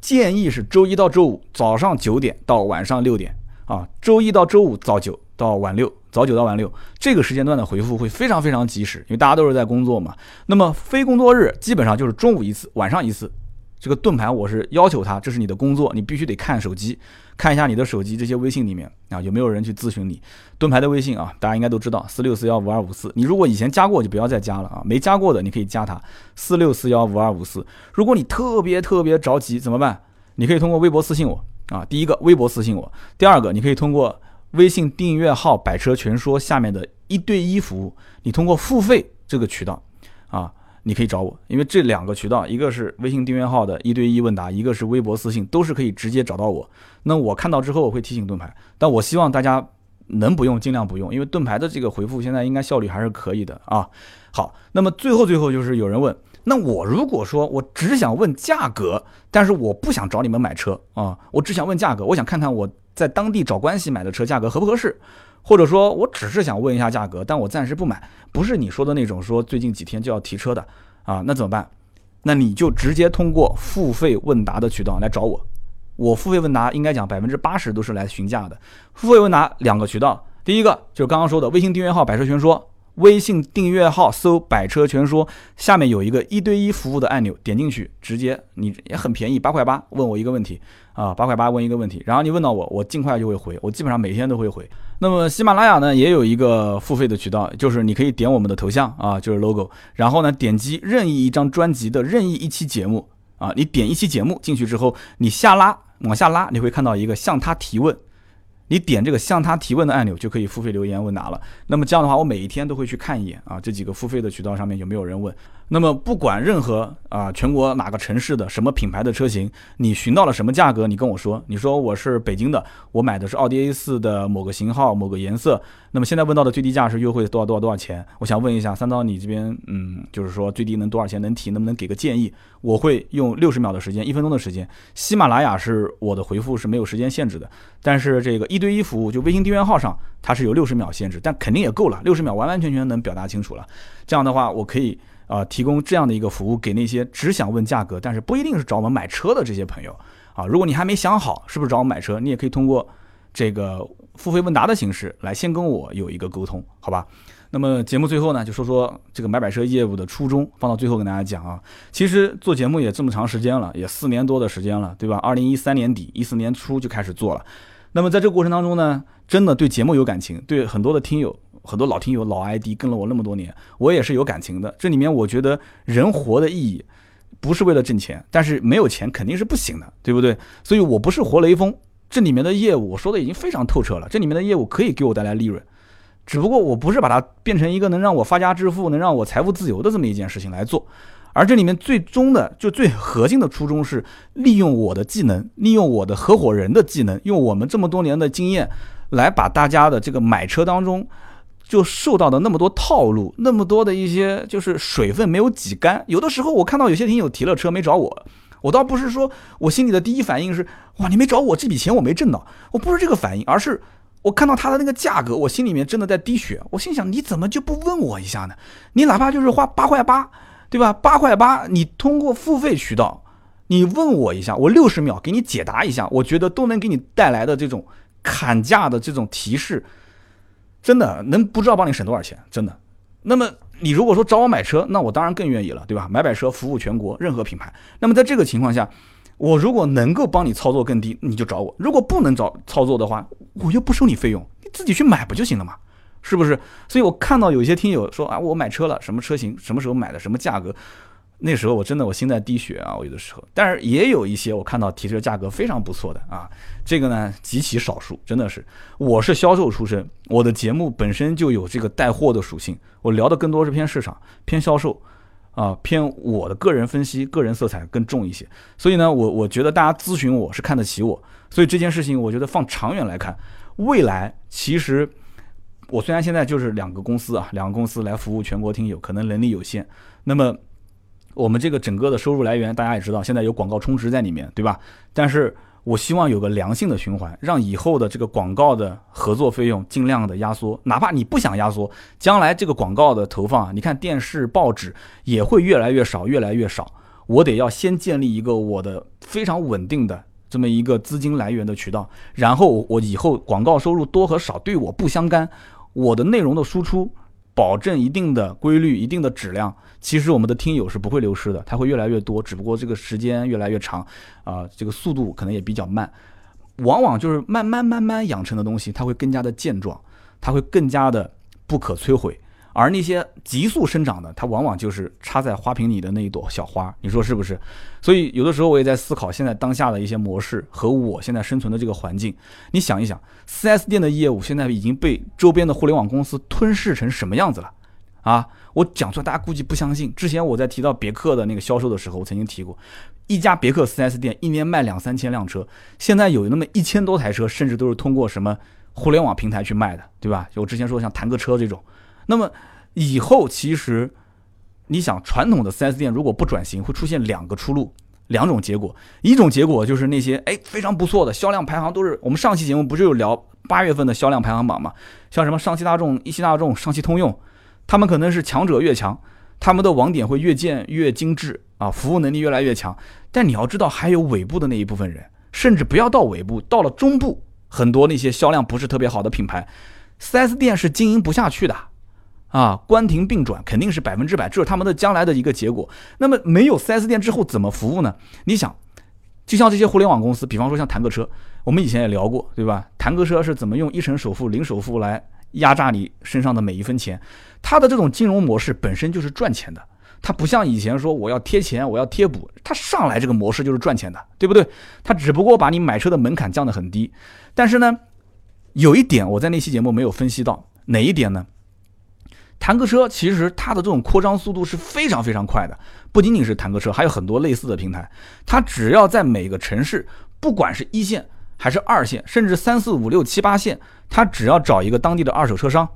建议是周一到周五早上九点到晚上六点啊，周一到周五早九到晚六，早九到晚六这个时间段的回复会非常非常及时，因为大家都是在工作嘛。那么非工作日基本上就是中午一次，晚上一次。这个盾牌我是要求他，这是你的工作，你必须得看手机，看一下你的手机这些微信里面啊有没有人去咨询你。盾牌的微信啊，大家应该都知道，四六四幺五二五四。你如果以前加过就不要再加了啊，没加过的你可以加他四六四幺五二五四。如果你特别特别着急怎么办？你可以通过微博私信我啊，第一个微博私信我，第二个你可以通过微信订阅号“百车全说”下面的一对一服务，你通过付费这个渠道。你可以找我，因为这两个渠道，一个是微信订阅号的一对一问答，一个是微博私信，都是可以直接找到我。那我看到之后，我会提醒盾牌，但我希望大家能不用尽量不用，因为盾牌的这个回复现在应该效率还是可以的啊。好，那么最后最后就是有人问，那我如果说我只想问价格，但是我不想找你们买车啊，我只想问价格，我想看看我在当地找关系买的车价格合不合适。或者说我只是想问一下价格，但我暂时不买，不是你说的那种说最近几天就要提车的啊，那怎么办？那你就直接通过付费问答的渠道来找我。我付费问答应该讲百分之八十都是来询价的。付费问答两个渠道，第一个就是刚刚说的微信订阅号“百车全说”，微信订阅号搜“百车全说”，下面有一个一对一服务的按钮，点进去直接你也很便宜，八块八问我一个问题啊，八块八问一个问题，然后你问到我，我尽快就会回，我基本上每天都会回。那么喜马拉雅呢也有一个付费的渠道，就是你可以点我们的头像啊，就是 logo，然后呢点击任意一张专辑的任意一期节目啊，你点一期节目进去之后，你下拉往下拉，你会看到一个向他提问。你点这个向他提问的按钮就可以付费留言问答了。那么这样的话，我每一天都会去看一眼啊，这几个付费的渠道上面有没有人问。那么不管任何啊全国哪个城市的什么品牌的车型，你寻到了什么价格，你跟我说，你说我是北京的，我买的是奥迪 A4 的某个型号某个颜色。那么现在问到的最低价是优惠多少多少多少钱？我想问一下三刀，你这边嗯，就是说最低能多少钱？能提能不能给个建议？我会用六十秒的时间，一分钟的时间。喜马拉雅是我的回复是没有时间限制的，但是这个一对一服务就微信订阅号上它是有六十秒限制，但肯定也够了，六十秒完完全全能表达清楚了。这样的话，我可以啊提供这样的一个服务给那些只想问价格，但是不一定是找我们买车的这些朋友啊。如果你还没想好是不是找我们买车，你也可以通过这个付费问答的形式来先跟我有一个沟通，好吧？那么节目最后呢，就说说这个买买车业务的初衷，放到最后跟大家讲啊。其实做节目也这么长时间了，也四年多的时间了，对吧？二零一三年底，一四年初就开始做了。那么在这个过程当中呢，真的对节目有感情，对很多的听友，很多老听友、老 ID 跟了我那么多年，我也是有感情的。这里面我觉得人活的意义不是为了挣钱，但是没有钱肯定是不行的，对不对？所以我不是活雷锋，这里面的业务我说的已经非常透彻了，这里面的业务可以给我带来利润。只不过我不是把它变成一个能让我发家致富、能让我财富自由的这么一件事情来做，而这里面最终的就最核心的初衷是利用我的技能，利用我的合伙人的技能，用我们这么多年的经验，来把大家的这个买车当中就受到的那么多套路、那么多的一些就是水分没有挤干。有的时候我看到有些听友提了车没找我，我倒不是说我心里的第一反应是哇你没找我这笔钱我没挣到，我不是这个反应，而是。我看到它的那个价格，我心里面真的在滴血。我心想，你怎么就不问我一下呢？你哪怕就是花八块八，对吧？八块八，你通过付费渠道，你问我一下，我六十秒给你解答一下，我觉得都能给你带来的这种砍价的这种提示，真的能不知道帮你省多少钱，真的。那么你如果说找我买车，那我当然更愿意了，对吧？买买车服务全国任何品牌。那么在这个情况下。我如果能够帮你操作更低，你就找我；如果不能找操作的话，我又不收你费用，你自己去买不就行了嘛？是不是？所以我看到有些听友说啊，我买车了，什么车型，什么时候买的，什么价格，那时候我真的我心在滴血啊！我有的时候，但是也有一些我看到提车价格非常不错的啊，这个呢极其少数，真的是。我是销售出身，我的节目本身就有这个带货的属性，我聊的更多是偏市场、偏销售。啊，偏我的个人分析，个人色彩更重一些，所以呢，我我觉得大家咨询我是看得起我，所以这件事情我觉得放长远来看，未来其实我虽然现在就是两个公司啊，两个公司来服务全国听友，可能能力有限，那么我们这个整个的收入来源大家也知道，现在有广告充值在里面，对吧？但是。我希望有个良性的循环，让以后的这个广告的合作费用尽量的压缩，哪怕你不想压缩，将来这个广告的投放，你看电视、报纸也会越来越少，越来越少。我得要先建立一个我的非常稳定的这么一个资金来源的渠道，然后我以后广告收入多和少对我不相干，我的内容的输出。保证一定的规律、一定的质量，其实我们的听友是不会流失的，它会越来越多，只不过这个时间越来越长，啊，这个速度可能也比较慢，往往就是慢慢慢慢养成的东西，它会更加的健壮，它会更加的不可摧毁。而那些急速生长的，它往往就是插在花瓶里的那一朵小花，你说是不是？所以有的时候我也在思考，现在当下的一些模式和我现在生存的这个环境，你想一想，4S 店的业务现在已经被周边的互联网公司吞噬成什么样子了？啊，我讲出来大家估计不相信。之前我在提到别克的那个销售的时候，我曾经提过，一家别克 4S 店一年卖两三千辆车，现在有那么一千多台车，甚至都是通过什么互联网平台去卖的，对吧？就我之前说像谈个车这种。那么以后其实，你想传统的 4S 店如果不转型，会出现两个出路，两种结果。一种结果就是那些哎非常不错的销量排行都是我们上期节目不是有聊八月份的销量排行榜嘛？像什么上汽大众、一汽大众、上汽通用，他们可能是强者越强，他们的网点会越建越精致啊，服务能力越来越强。但你要知道，还有尾部的那一部分人，甚至不要到尾部，到了中部，很多那些销量不是特别好的品牌，4S 店是经营不下去的。啊，关停并转肯定是百分之百，这是他们的将来的一个结果。那么没有 4S 店之后怎么服务呢？你想，就像这些互联网公司，比方说像谈个车，我们以前也聊过，对吧？谈个车是怎么用一成首付、零首付来压榨你身上的每一分钱？它的这种金融模式本身就是赚钱的，它不像以前说我要贴钱、我要贴补，它上来这个模式就是赚钱的，对不对？它只不过把你买车的门槛降得很低。但是呢，有一点我在那期节目没有分析到，哪一点呢？坦克车其实它的这种扩张速度是非常非常快的，不仅仅是坦克车，还有很多类似的平台。它只要在每个城市，不管是一线还是二线，甚至三四五六七八线，他只要找一个当地的二手车商，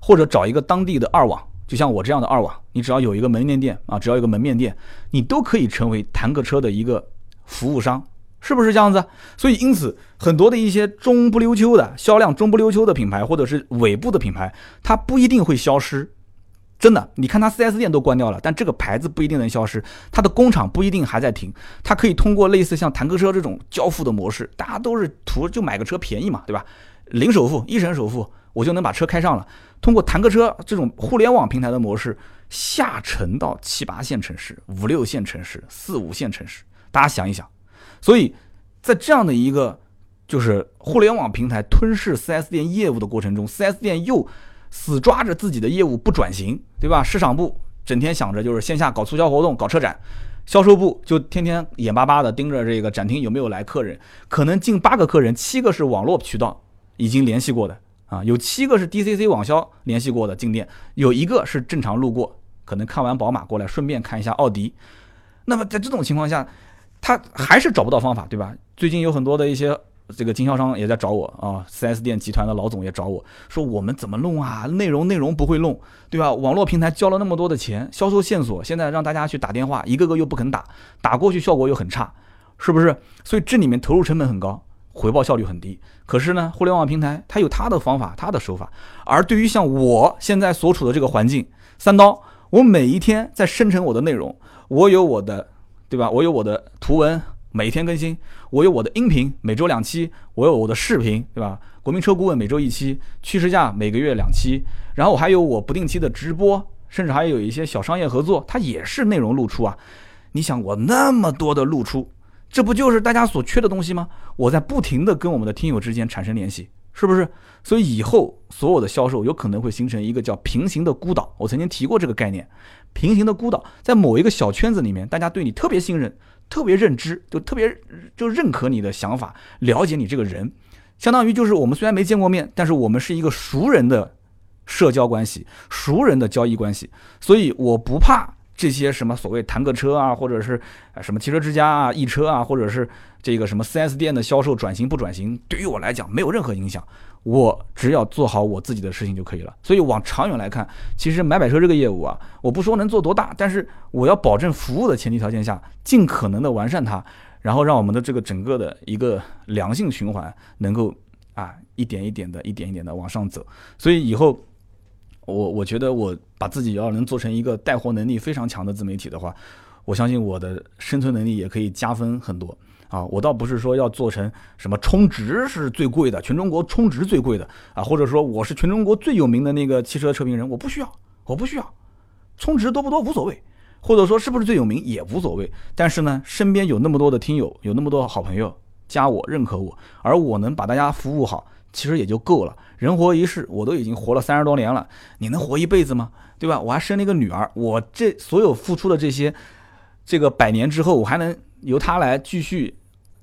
或者找一个当地的二网，就像我这样的二网，你只要有一个门面店啊，只要有个门面店，你都可以成为坦克车的一个服务商。是不是这样子？所以因此，很多的一些中不溜秋的销量中不溜秋的品牌，或者是尾部的品牌，它不一定会消失。真的，你看它 4S 店都关掉了，但这个牌子不一定能消失，它的工厂不一定还在停。它可以通过类似像坦克车这种交付的模式，大家都是图就买个车便宜嘛，对吧？零首付、一成首付，我就能把车开上了。通过坦克车这种互联网平台的模式，下沉到七八线城市、五六线城市、四五线城市，大家想一想。所以，在这样的一个就是互联网平台吞噬 4S 店业务的过程中，4S 店又死抓着自己的业务不转型，对吧？市场部整天想着就是线下搞促销活动、搞车展，销售部就天天眼巴巴的盯着这个展厅有没有来客人，可能近八个客人，七个是网络渠道已经联系过的啊，有七个是 DCC 网销联系过的进店，有一个是正常路过，可能看完宝马过来，顺便看一下奥迪。那么在这种情况下，他还是找不到方法，对吧？最近有很多的一些这个经销商也在找我啊，4S 店集团的老总也找我说，我们怎么弄啊？内容内容不会弄，对吧？网络平台交了那么多的钱，销售线索现在让大家去打电话，一个个又不肯打，打过去效果又很差，是不是？所以这里面投入成本很高。回报效率很低，可是呢，互联网平台它有它的方法，它的手法。而对于像我现在所处的这个环境，三刀，我每一天在生成我的内容，我有我的，对吧？我有我的图文，每天更新；我有我的音频，每周两期；我有我的视频，对吧？国民车顾问每周一期，趋势价每个月两期，然后我还有我不定期的直播，甚至还有一些小商业合作，它也是内容露出啊。你想我那么多的露出。这不就是大家所缺的东西吗？我在不停的跟我们的听友之间产生联系，是不是？所以以后所有的销售有可能会形成一个叫平行的孤岛。我曾经提过这个概念，平行的孤岛，在某一个小圈子里面，大家对你特别信任、特别认知，就特别就认可你的想法，了解你这个人，相当于就是我们虽然没见过面，但是我们是一个熟人的社交关系、熟人的交易关系，所以我不怕。这些什么所谓谈个车啊，或者是什么汽车之家啊、易车啊，或者是这个什么 4S 店的销售转型不转型，对于我来讲没有任何影响，我只要做好我自己的事情就可以了。所以往长远来看，其实买买车这个业务啊，我不说能做多大，但是我要保证服务的前提条件下，尽可能的完善它，然后让我们的这个整个的一个良性循环能够啊一点一点的、一点一点的往上走。所以以后。我我觉得我把自己要能做成一个带货能力非常强的自媒体的话，我相信我的生存能力也可以加分很多啊！我倒不是说要做成什么充值是最贵的，全中国充值最贵的啊，或者说我是全中国最有名的那个汽车车评人，我不需要，我不需要，充值多不多无所谓，或者说是不是最有名也无所谓。但是呢，身边有那么多的听友，有那么多好朋友加我认可我，而我能把大家服务好。其实也就够了。人活一世，我都已经活了三十多年了，你能活一辈子吗？对吧？我还生了一个女儿，我这所有付出的这些，这个百年之后，我还能由她来继续，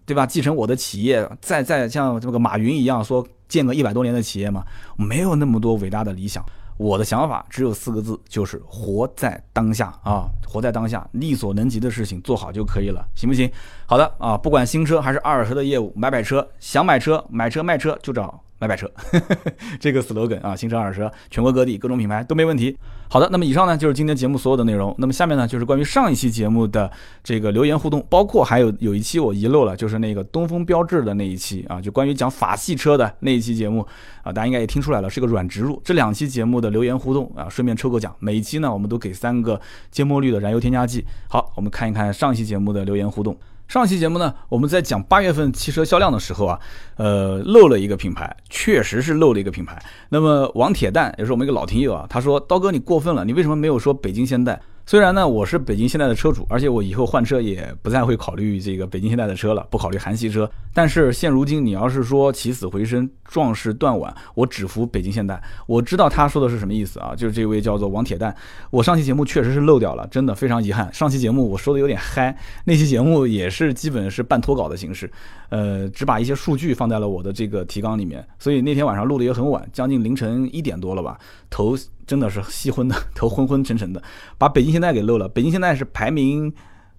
对吧？继承我的企业，再再像这个马云一样说建个一百多年的企业吗？没有那么多伟大的理想。我的想法只有四个字，就是活在当下啊！活在当下，力所能及的事情做好就可以了，行不行？好的啊，不管新车还是二手车的业务，买买车，想买车、买车、卖车就找。买买车，这个 slogan 啊，新车二手车，全国各地各种品牌都没问题。好的，那么以上呢就是今天节目所有的内容。那么下面呢就是关于上一期节目的这个留言互动，包括还有有一期我遗漏了，就是那个东风标致的那一期啊，就关于讲法系车的那一期节目啊，大家应该也听出来了，是个软植入。这两期节目的留言互动啊，顺便抽个奖，每一期呢我们都给三个芥末绿的燃油添加剂。好，我们看一看上一期节目的留言互动。上期节目呢，我们在讲八月份汽车销量的时候啊，呃，漏了一个品牌，确实是漏了一个品牌。那么王铁蛋也是我们一个老听友啊，他说：“刀哥你过分了，你为什么没有说北京现代？”虽然呢，我是北京现代的车主，而且我以后换车也不再会考虑这个北京现代的车了，不考虑韩系车。但是现如今，你要是说起死回生、壮士断腕，我只服北京现代。我知道他说的是什么意思啊？就是这位叫做王铁蛋。我上期节目确实是漏掉了，真的非常遗憾。上期节目我说的有点嗨，那期节目也是基本是半脱稿的形式，呃，只把一些数据放在了我的这个提纲里面。所以那天晚上录的也很晚，将近凌晨一点多了吧，头。真的是吸昏的，头昏昏沉沉的，把北京现代给漏了。北京现代是排名，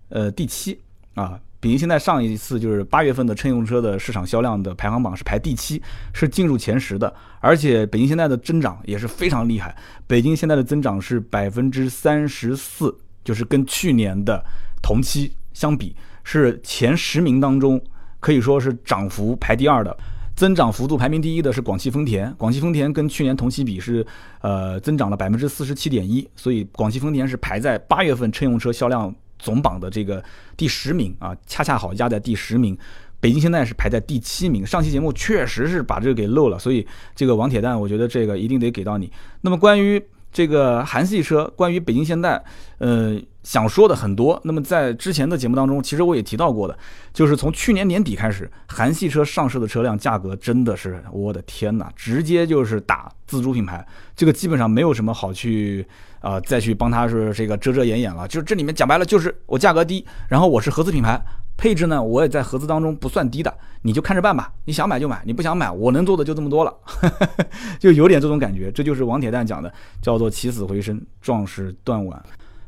呃第七啊。北京现代上一次就是八月份的乘用车的市场销量的排行榜是排第七，是进入前十的。而且北京现代的增长也是非常厉害，北京现代的增长是百分之三十四，就是跟去年的同期相比，是前十名当中可以说是涨幅排第二的。增长幅度排名第一的是广汽丰田，广汽丰田跟去年同期比是，呃，增长了百分之四十七点一，所以广汽丰田是排在八月份乘用车销量总榜的这个第十名啊，恰恰好压在第十名。北京现在是排在第七名。上期节目确实是把这个给漏了，所以这个王铁蛋，我觉得这个一定得给到你。那么关于。这个韩系车，关于北京现代，呃，想说的很多。那么在之前的节目当中，其实我也提到过的，就是从去年年底开始，韩系车上市的车辆价格真的是，我的天哪，直接就是打自主品牌，这个基本上没有什么好去啊，再去帮他是这个遮遮掩掩了。就是这里面讲白了，就是我价格低，然后我是合资品牌，配置呢，我也在合资当中不算低的，你就看着办吧。你想买就买，你不想买，我能做的就这么多了，就有点这种感觉。这就是王铁蛋讲的，叫做起死回生，壮士断腕。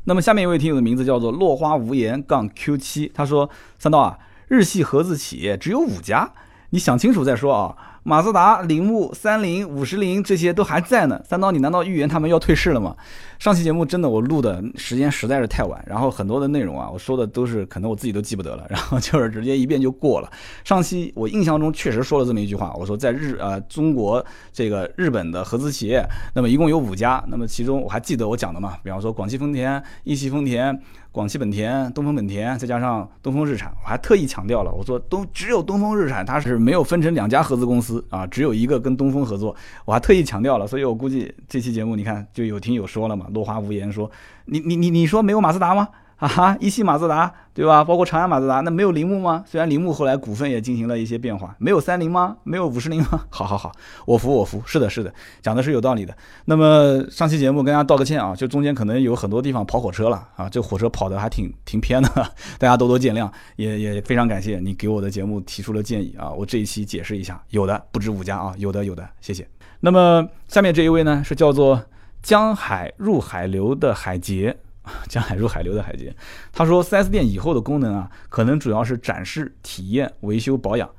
那么下面一位听友的名字叫做落花无言杠 Q 七，他说：三刀啊，日系合资企业只有五家，你想清楚再说啊。马自达、铃木、三菱、五十铃这些都还在呢。三刀，你难道预言他们要退市了吗？上期节目真的我录的时间实在是太晚，然后很多的内容啊，我说的都是可能我自己都记不得了，然后就是直接一遍就过了。上期我印象中确实说了这么一句话，我说在日呃中国这个日本的合资企业，那么一共有五家，那么其中我还记得我讲的嘛，比方说广汽丰田、一汽丰田。广汽本田、东风本田，再加上东风日产，我还特意强调了，我说东只有东风日产它是没有分成两家合资公司啊，只有一个跟东风合作，我还特意强调了，所以我估计这期节目你看就有听友说了嘛，落花无言说你你你你说没有马自达吗？啊哈，一汽马自达对吧？包括长安马自达，那没有铃木吗？虽然铃木后来股份也进行了一些变化，没有三菱吗？没有五十铃吗？好好好，我服我服，是的，是的，讲的是有道理的。那么上期节目跟大家道个歉啊，就中间可能有很多地方跑火车了啊，这火车跑的还挺挺偏的，大家多多见谅，也也非常感谢你给我的节目提出了建议啊，我这一期解释一下，有的不止五家啊，有的有的，谢谢。那么下面这一位呢，是叫做江海入海流的海杰。江海入海流的海杰，他说四 s 店以后的功能啊，可能主要是展示、体验、维修、保养。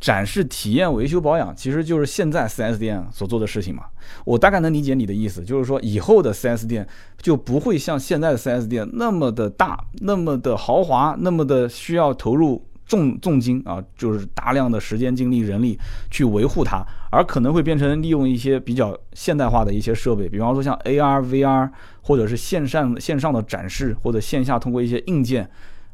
展示、体验、维修、保养，其实就是现在四 s 店所做的事情嘛。我大概能理解你的意思，就是说以后的四 s 店就不会像现在的四 s 店那么的大、那么的豪华、那么的需要投入。重重金啊，就是大量的时间、精力、人力去维护它，而可能会变成利用一些比较现代化的一些设备，比方说像 AR、VR，或者是线上线上的展示，或者线下通过一些硬件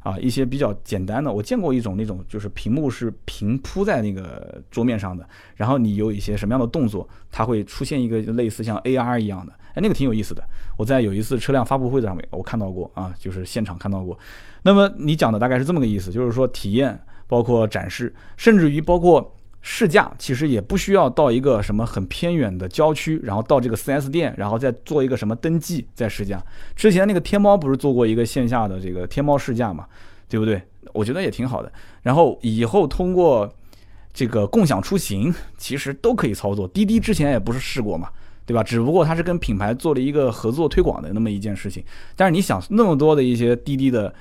啊，一些比较简单的。我见过一种那种，就是屏幕是平铺在那个桌面上的，然后你有一些什么样的动作，它会出现一个类似像 AR 一样的，哎，那个挺有意思的。我在有一次车辆发布会上面，我看到过啊，就是现场看到过。那么你讲的大概是这么个意思，就是说体验包括展示，甚至于包括试驾，其实也不需要到一个什么很偏远的郊区，然后到这个 4S 店，然后再做一个什么登记再试驾。之前那个天猫不是做过一个线下的这个天猫试驾嘛，对不对？我觉得也挺好的。然后以后通过这个共享出行，其实都可以操作。滴滴之前也不是试过嘛。对吧？只不过它是跟品牌做了一个合作推广的那么一件事情。但是你想，那么多的一些滴滴的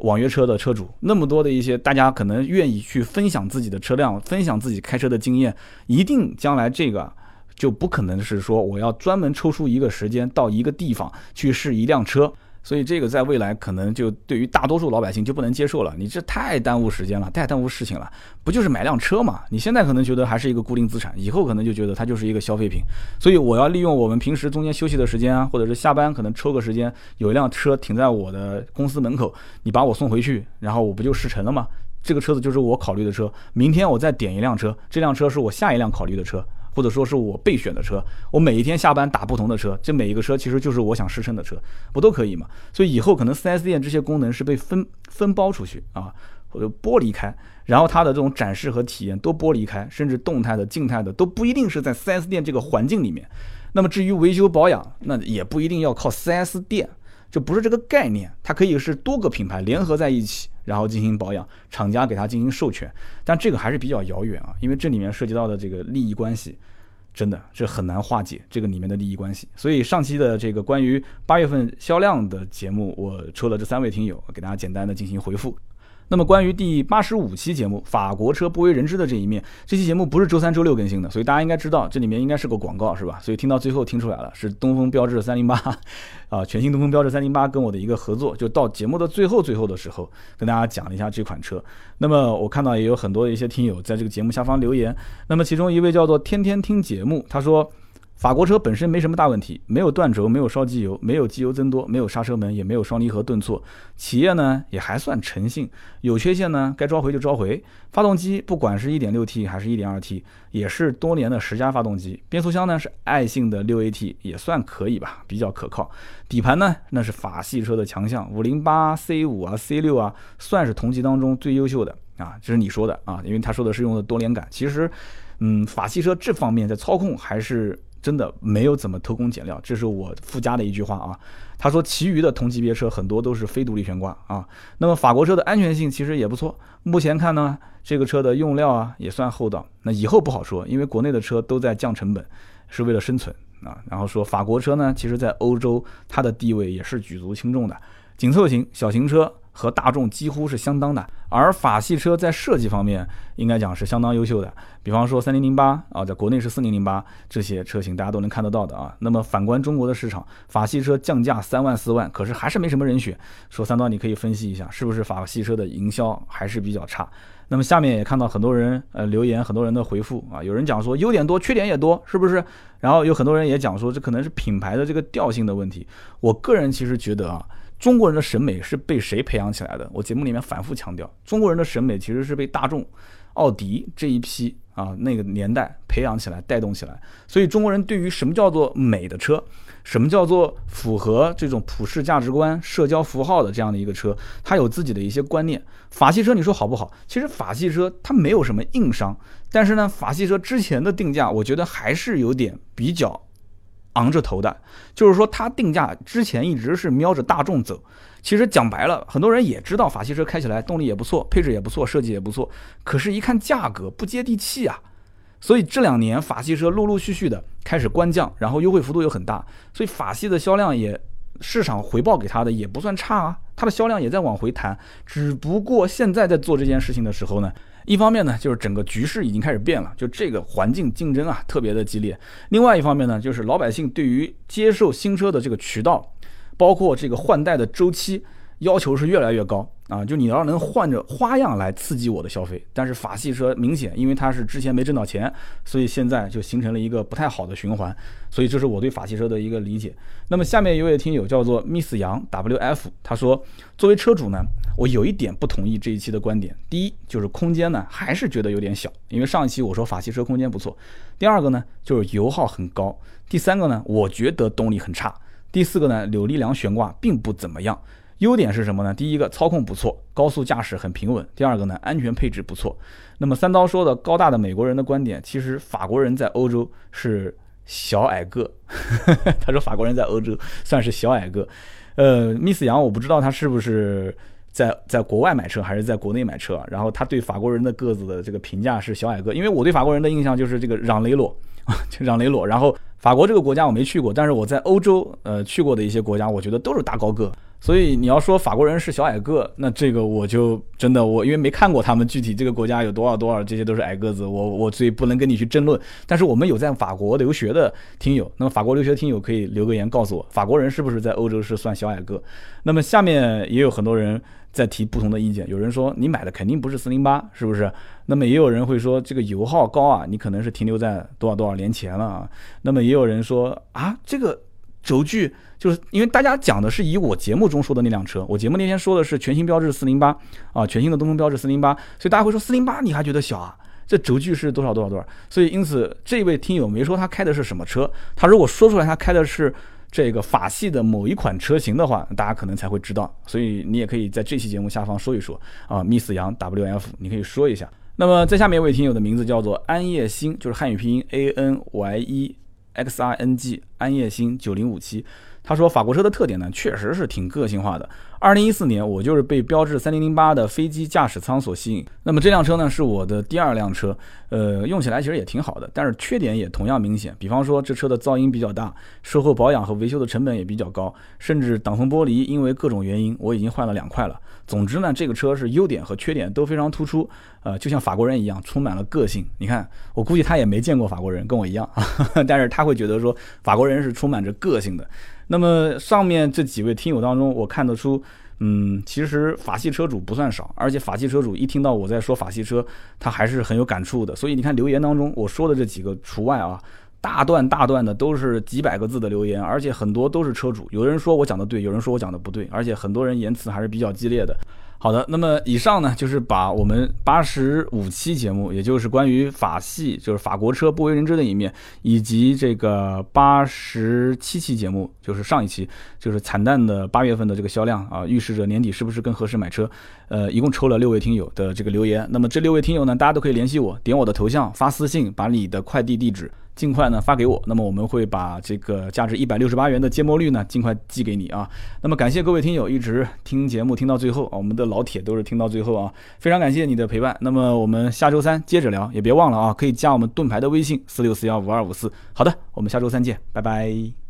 网约车的车主，那么多的一些大家可能愿意去分享自己的车辆，分享自己开车的经验，一定将来这个就不可能是说我要专门抽出一个时间到一个地方去试一辆车。所以这个在未来可能就对于大多数老百姓就不能接受了，你这太耽误时间了，太耽误事情了，不就是买辆车嘛？你现在可能觉得还是一个固定资产，以后可能就觉得它就是一个消费品。所以我要利用我们平时中间休息的时间啊，或者是下班可能抽个时间，有一辆车停在我的公司门口，你把我送回去，然后我不就事成了吗？这个车子就是我考虑的车，明天我再点一辆车，这辆车是我下一辆考虑的车。或者说是我备选的车，我每一天下班打不同的车，这每一个车其实就是我想试乘的车，不都可以吗？所以以后可能 4S 店这些功能是被分分包出去啊，或者剥离开，然后它的这种展示和体验都剥离开，甚至动态的、静态的都不一定是在 4S 店这个环境里面。那么至于维修保养，那也不一定要靠 4S 店。就不是这个概念，它可以是多个品牌联合在一起，然后进行保养，厂家给它进行授权，但这个还是比较遥远啊，因为这里面涉及到的这个利益关系，真的这很难化解这个里面的利益关系。所以上期的这个关于八月份销量的节目，我抽了这三位听友，给大家简单的进行回复。那么关于第八十五期节目，法国车不为人知的这一面，这期节目不是周三、周六更新的，所以大家应该知道这里面应该是个广告，是吧？所以听到最后听出来了，是东风标致三零八，啊，全新东风标致三零八跟我的一个合作，就到节目的最后最后的时候，跟大家讲了一下这款车。那么我看到也有很多的一些听友在这个节目下方留言，那么其中一位叫做天天听节目，他说。法国车本身没什么大问题，没有断轴，没有烧机油，没有机油增多，没有刹车门，也没有双离合顿挫。企业呢也还算诚信，有缺陷呢该召回就召回。发动机不管是一点六 T 还是一点二 T，也是多年的十佳发动机。变速箱呢是爱信的六 AT，也算可以吧，比较可靠。底盘呢那是法系车的强项，五零八 C 五啊 C 六啊，算是同级当中最优秀的啊，这是你说的啊，因为他说的是用的多连杆，其实。嗯，法系车这方面在操控还是真的没有怎么偷工减料，这是我附加的一句话啊。他说，其余的同级别车很多都是非独立悬挂啊。那么法国车的安全性其实也不错，目前看呢，这个车的用料啊也算厚道。那以后不好说，因为国内的车都在降成本，是为了生存啊。然后说法国车呢，其实在欧洲它的地位也是举足轻重的，紧凑型小型车。和大众几乎是相当的，而法系车在设计方面应该讲是相当优秀的。比方说三零零八啊，在国内是四零零八这些车型，大家都能看得到的啊。那么反观中国的市场，法系车降价三万四万，可是还是没什么人选。说三刀，你可以分析一下，是不是法系车的营销还是比较差？那么下面也看到很多人呃留言，很多人的回复啊，有人讲说优点多，缺点也多，是不是？然后有很多人也讲说这可能是品牌的这个调性的问题。我个人其实觉得啊。中国人的审美是被谁培养起来的？我节目里面反复强调，中国人的审美其实是被大众、奥迪这一批啊那个年代培养起来、带动起来。所以中国人对于什么叫做美的车，什么叫做符合这种普世价值观、社交符号的这样的一个车，他有自己的一些观念。法系车你说好不好？其实法系车它没有什么硬伤，但是呢，法系车之前的定价，我觉得还是有点比较。昂着头的，就是说它定价之前一直是瞄着大众走。其实讲白了，很多人也知道法系车开起来动力也不错，配置也不错，设计也不错。可是，一看价格不接地气啊。所以这两年法系车陆陆续续的开始官降，然后优惠幅度又很大，所以法系的销量也市场回报给它的也不算差啊，它的销量也在往回弹。只不过现在在做这件事情的时候呢。一方面呢，就是整个局势已经开始变了，就这个环境竞争啊特别的激烈。另外一方面呢，就是老百姓对于接受新车的这个渠道，包括这个换代的周期。要求是越来越高啊！就你要能换着花样来刺激我的消费，但是法系车明显，因为它是之前没挣到钱，所以现在就形成了一个不太好的循环。所以这是我对法系车的一个理解。那么下面一位听友叫做 Miss 杨 WF，他说，作为车主呢，我有一点不同意这一期的观点。第一就是空间呢，还是觉得有点小，因为上一期我说法系车空间不错。第二个呢，就是油耗很高。第三个呢，我觉得动力很差。第四个呢，扭力梁悬挂并不怎么样。优点是什么呢？第一个，操控不错，高速驾驶很平稳。第二个呢，安全配置不错。那么三刀说的高大的美国人的观点，其实法国人在欧洲是小矮个。他说法国人在欧洲算是小矮个。呃，Miss 杨，我不知道他是不是在在国外买车还是在国内买车。然后他对法国人的个子的这个评价是小矮个，因为我对法国人的印象就是这个嚷雷裸，嚷雷裸。然后法国这个国家我没去过，但是我在欧洲呃去过的一些国家，我觉得都是大高个。所以你要说法国人是小矮个，那这个我就真的我因为没看过他们具体这个国家有多少多少，这些都是矮个子，我我所以不能跟你去争论。但是我们有在法国留学的听友，那么法国留学听友可以留个言告诉我，法国人是不是在欧洲是算小矮个？那么下面也有很多人在提不同的意见，有人说你买的肯定不是四零八，是不是？那么也有人会说这个油耗高啊，你可能是停留在多少多少年前了啊。那么也有人说啊，这个。轴距就是因为大家讲的是以我节目中说的那辆车，我节目那天说的是全新标致四零八啊，全新的东风标致四零八，所以大家会说四零八你还觉得小啊？这轴距是多少多少多少？所以因此这位听友没说他开的是什么车，他如果说出来他开的是这个法系的某一款车型的话，大家可能才会知道。所以你也可以在这期节目下方说一说啊，Miss 杨 WF，你可以说一下。那么在下面一位听友的名字叫做安叶星，就是汉语拼音 A N Y E。X I N G 安叶星九零五七，他说法国车的特点呢，确实是挺个性化的。二零一四年，我就是被标致三零零八的飞机驾驶舱所吸引。那么这辆车呢，是我的第二辆车，呃，用起来其实也挺好的，但是缺点也同样明显。比方说，这车的噪音比较大，售后保养和维修的成本也比较高，甚至挡风玻璃因为各种原因，我已经换了两块了。总之呢，这个车是优点和缺点都非常突出，呃，就像法国人一样，充满了个性。你看，我估计他也没见过法国人，跟我一样，但是他会觉得说法国人是充满着个性的。那么上面这几位听友当中，我看得出，嗯，其实法系车主不算少，而且法系车主一听到我在说法系车，他还是很有感触的。所以你看留言当中我说的这几个除外啊，大段大段的都是几百个字的留言，而且很多都是车主。有人说我讲的对，有人说我讲的不对，而且很多人言辞还是比较激烈的。好的，那么以上呢，就是把我们八十五期节目，也就是关于法系，就是法国车不为人知的一面，以及这个八十七期节目，就是上一期，就是惨淡的八月份的这个销量啊，预示着年底是不是更合适买车？呃，一共抽了六位听友的这个留言，那么这六位听友呢，大家都可以联系我，点我的头像发私信，把你的快递地址。尽快呢发给我，那么我们会把这个价值一百六十八元的芥末绿呢尽快寄给你啊。那么感谢各位听友一直听节目听到最后啊，我们的老铁都是听到最后啊，非常感谢你的陪伴。那么我们下周三接着聊，也别忘了啊，可以加我们盾牌的微信四六四幺五二五四。好的，我们下周三见，拜拜。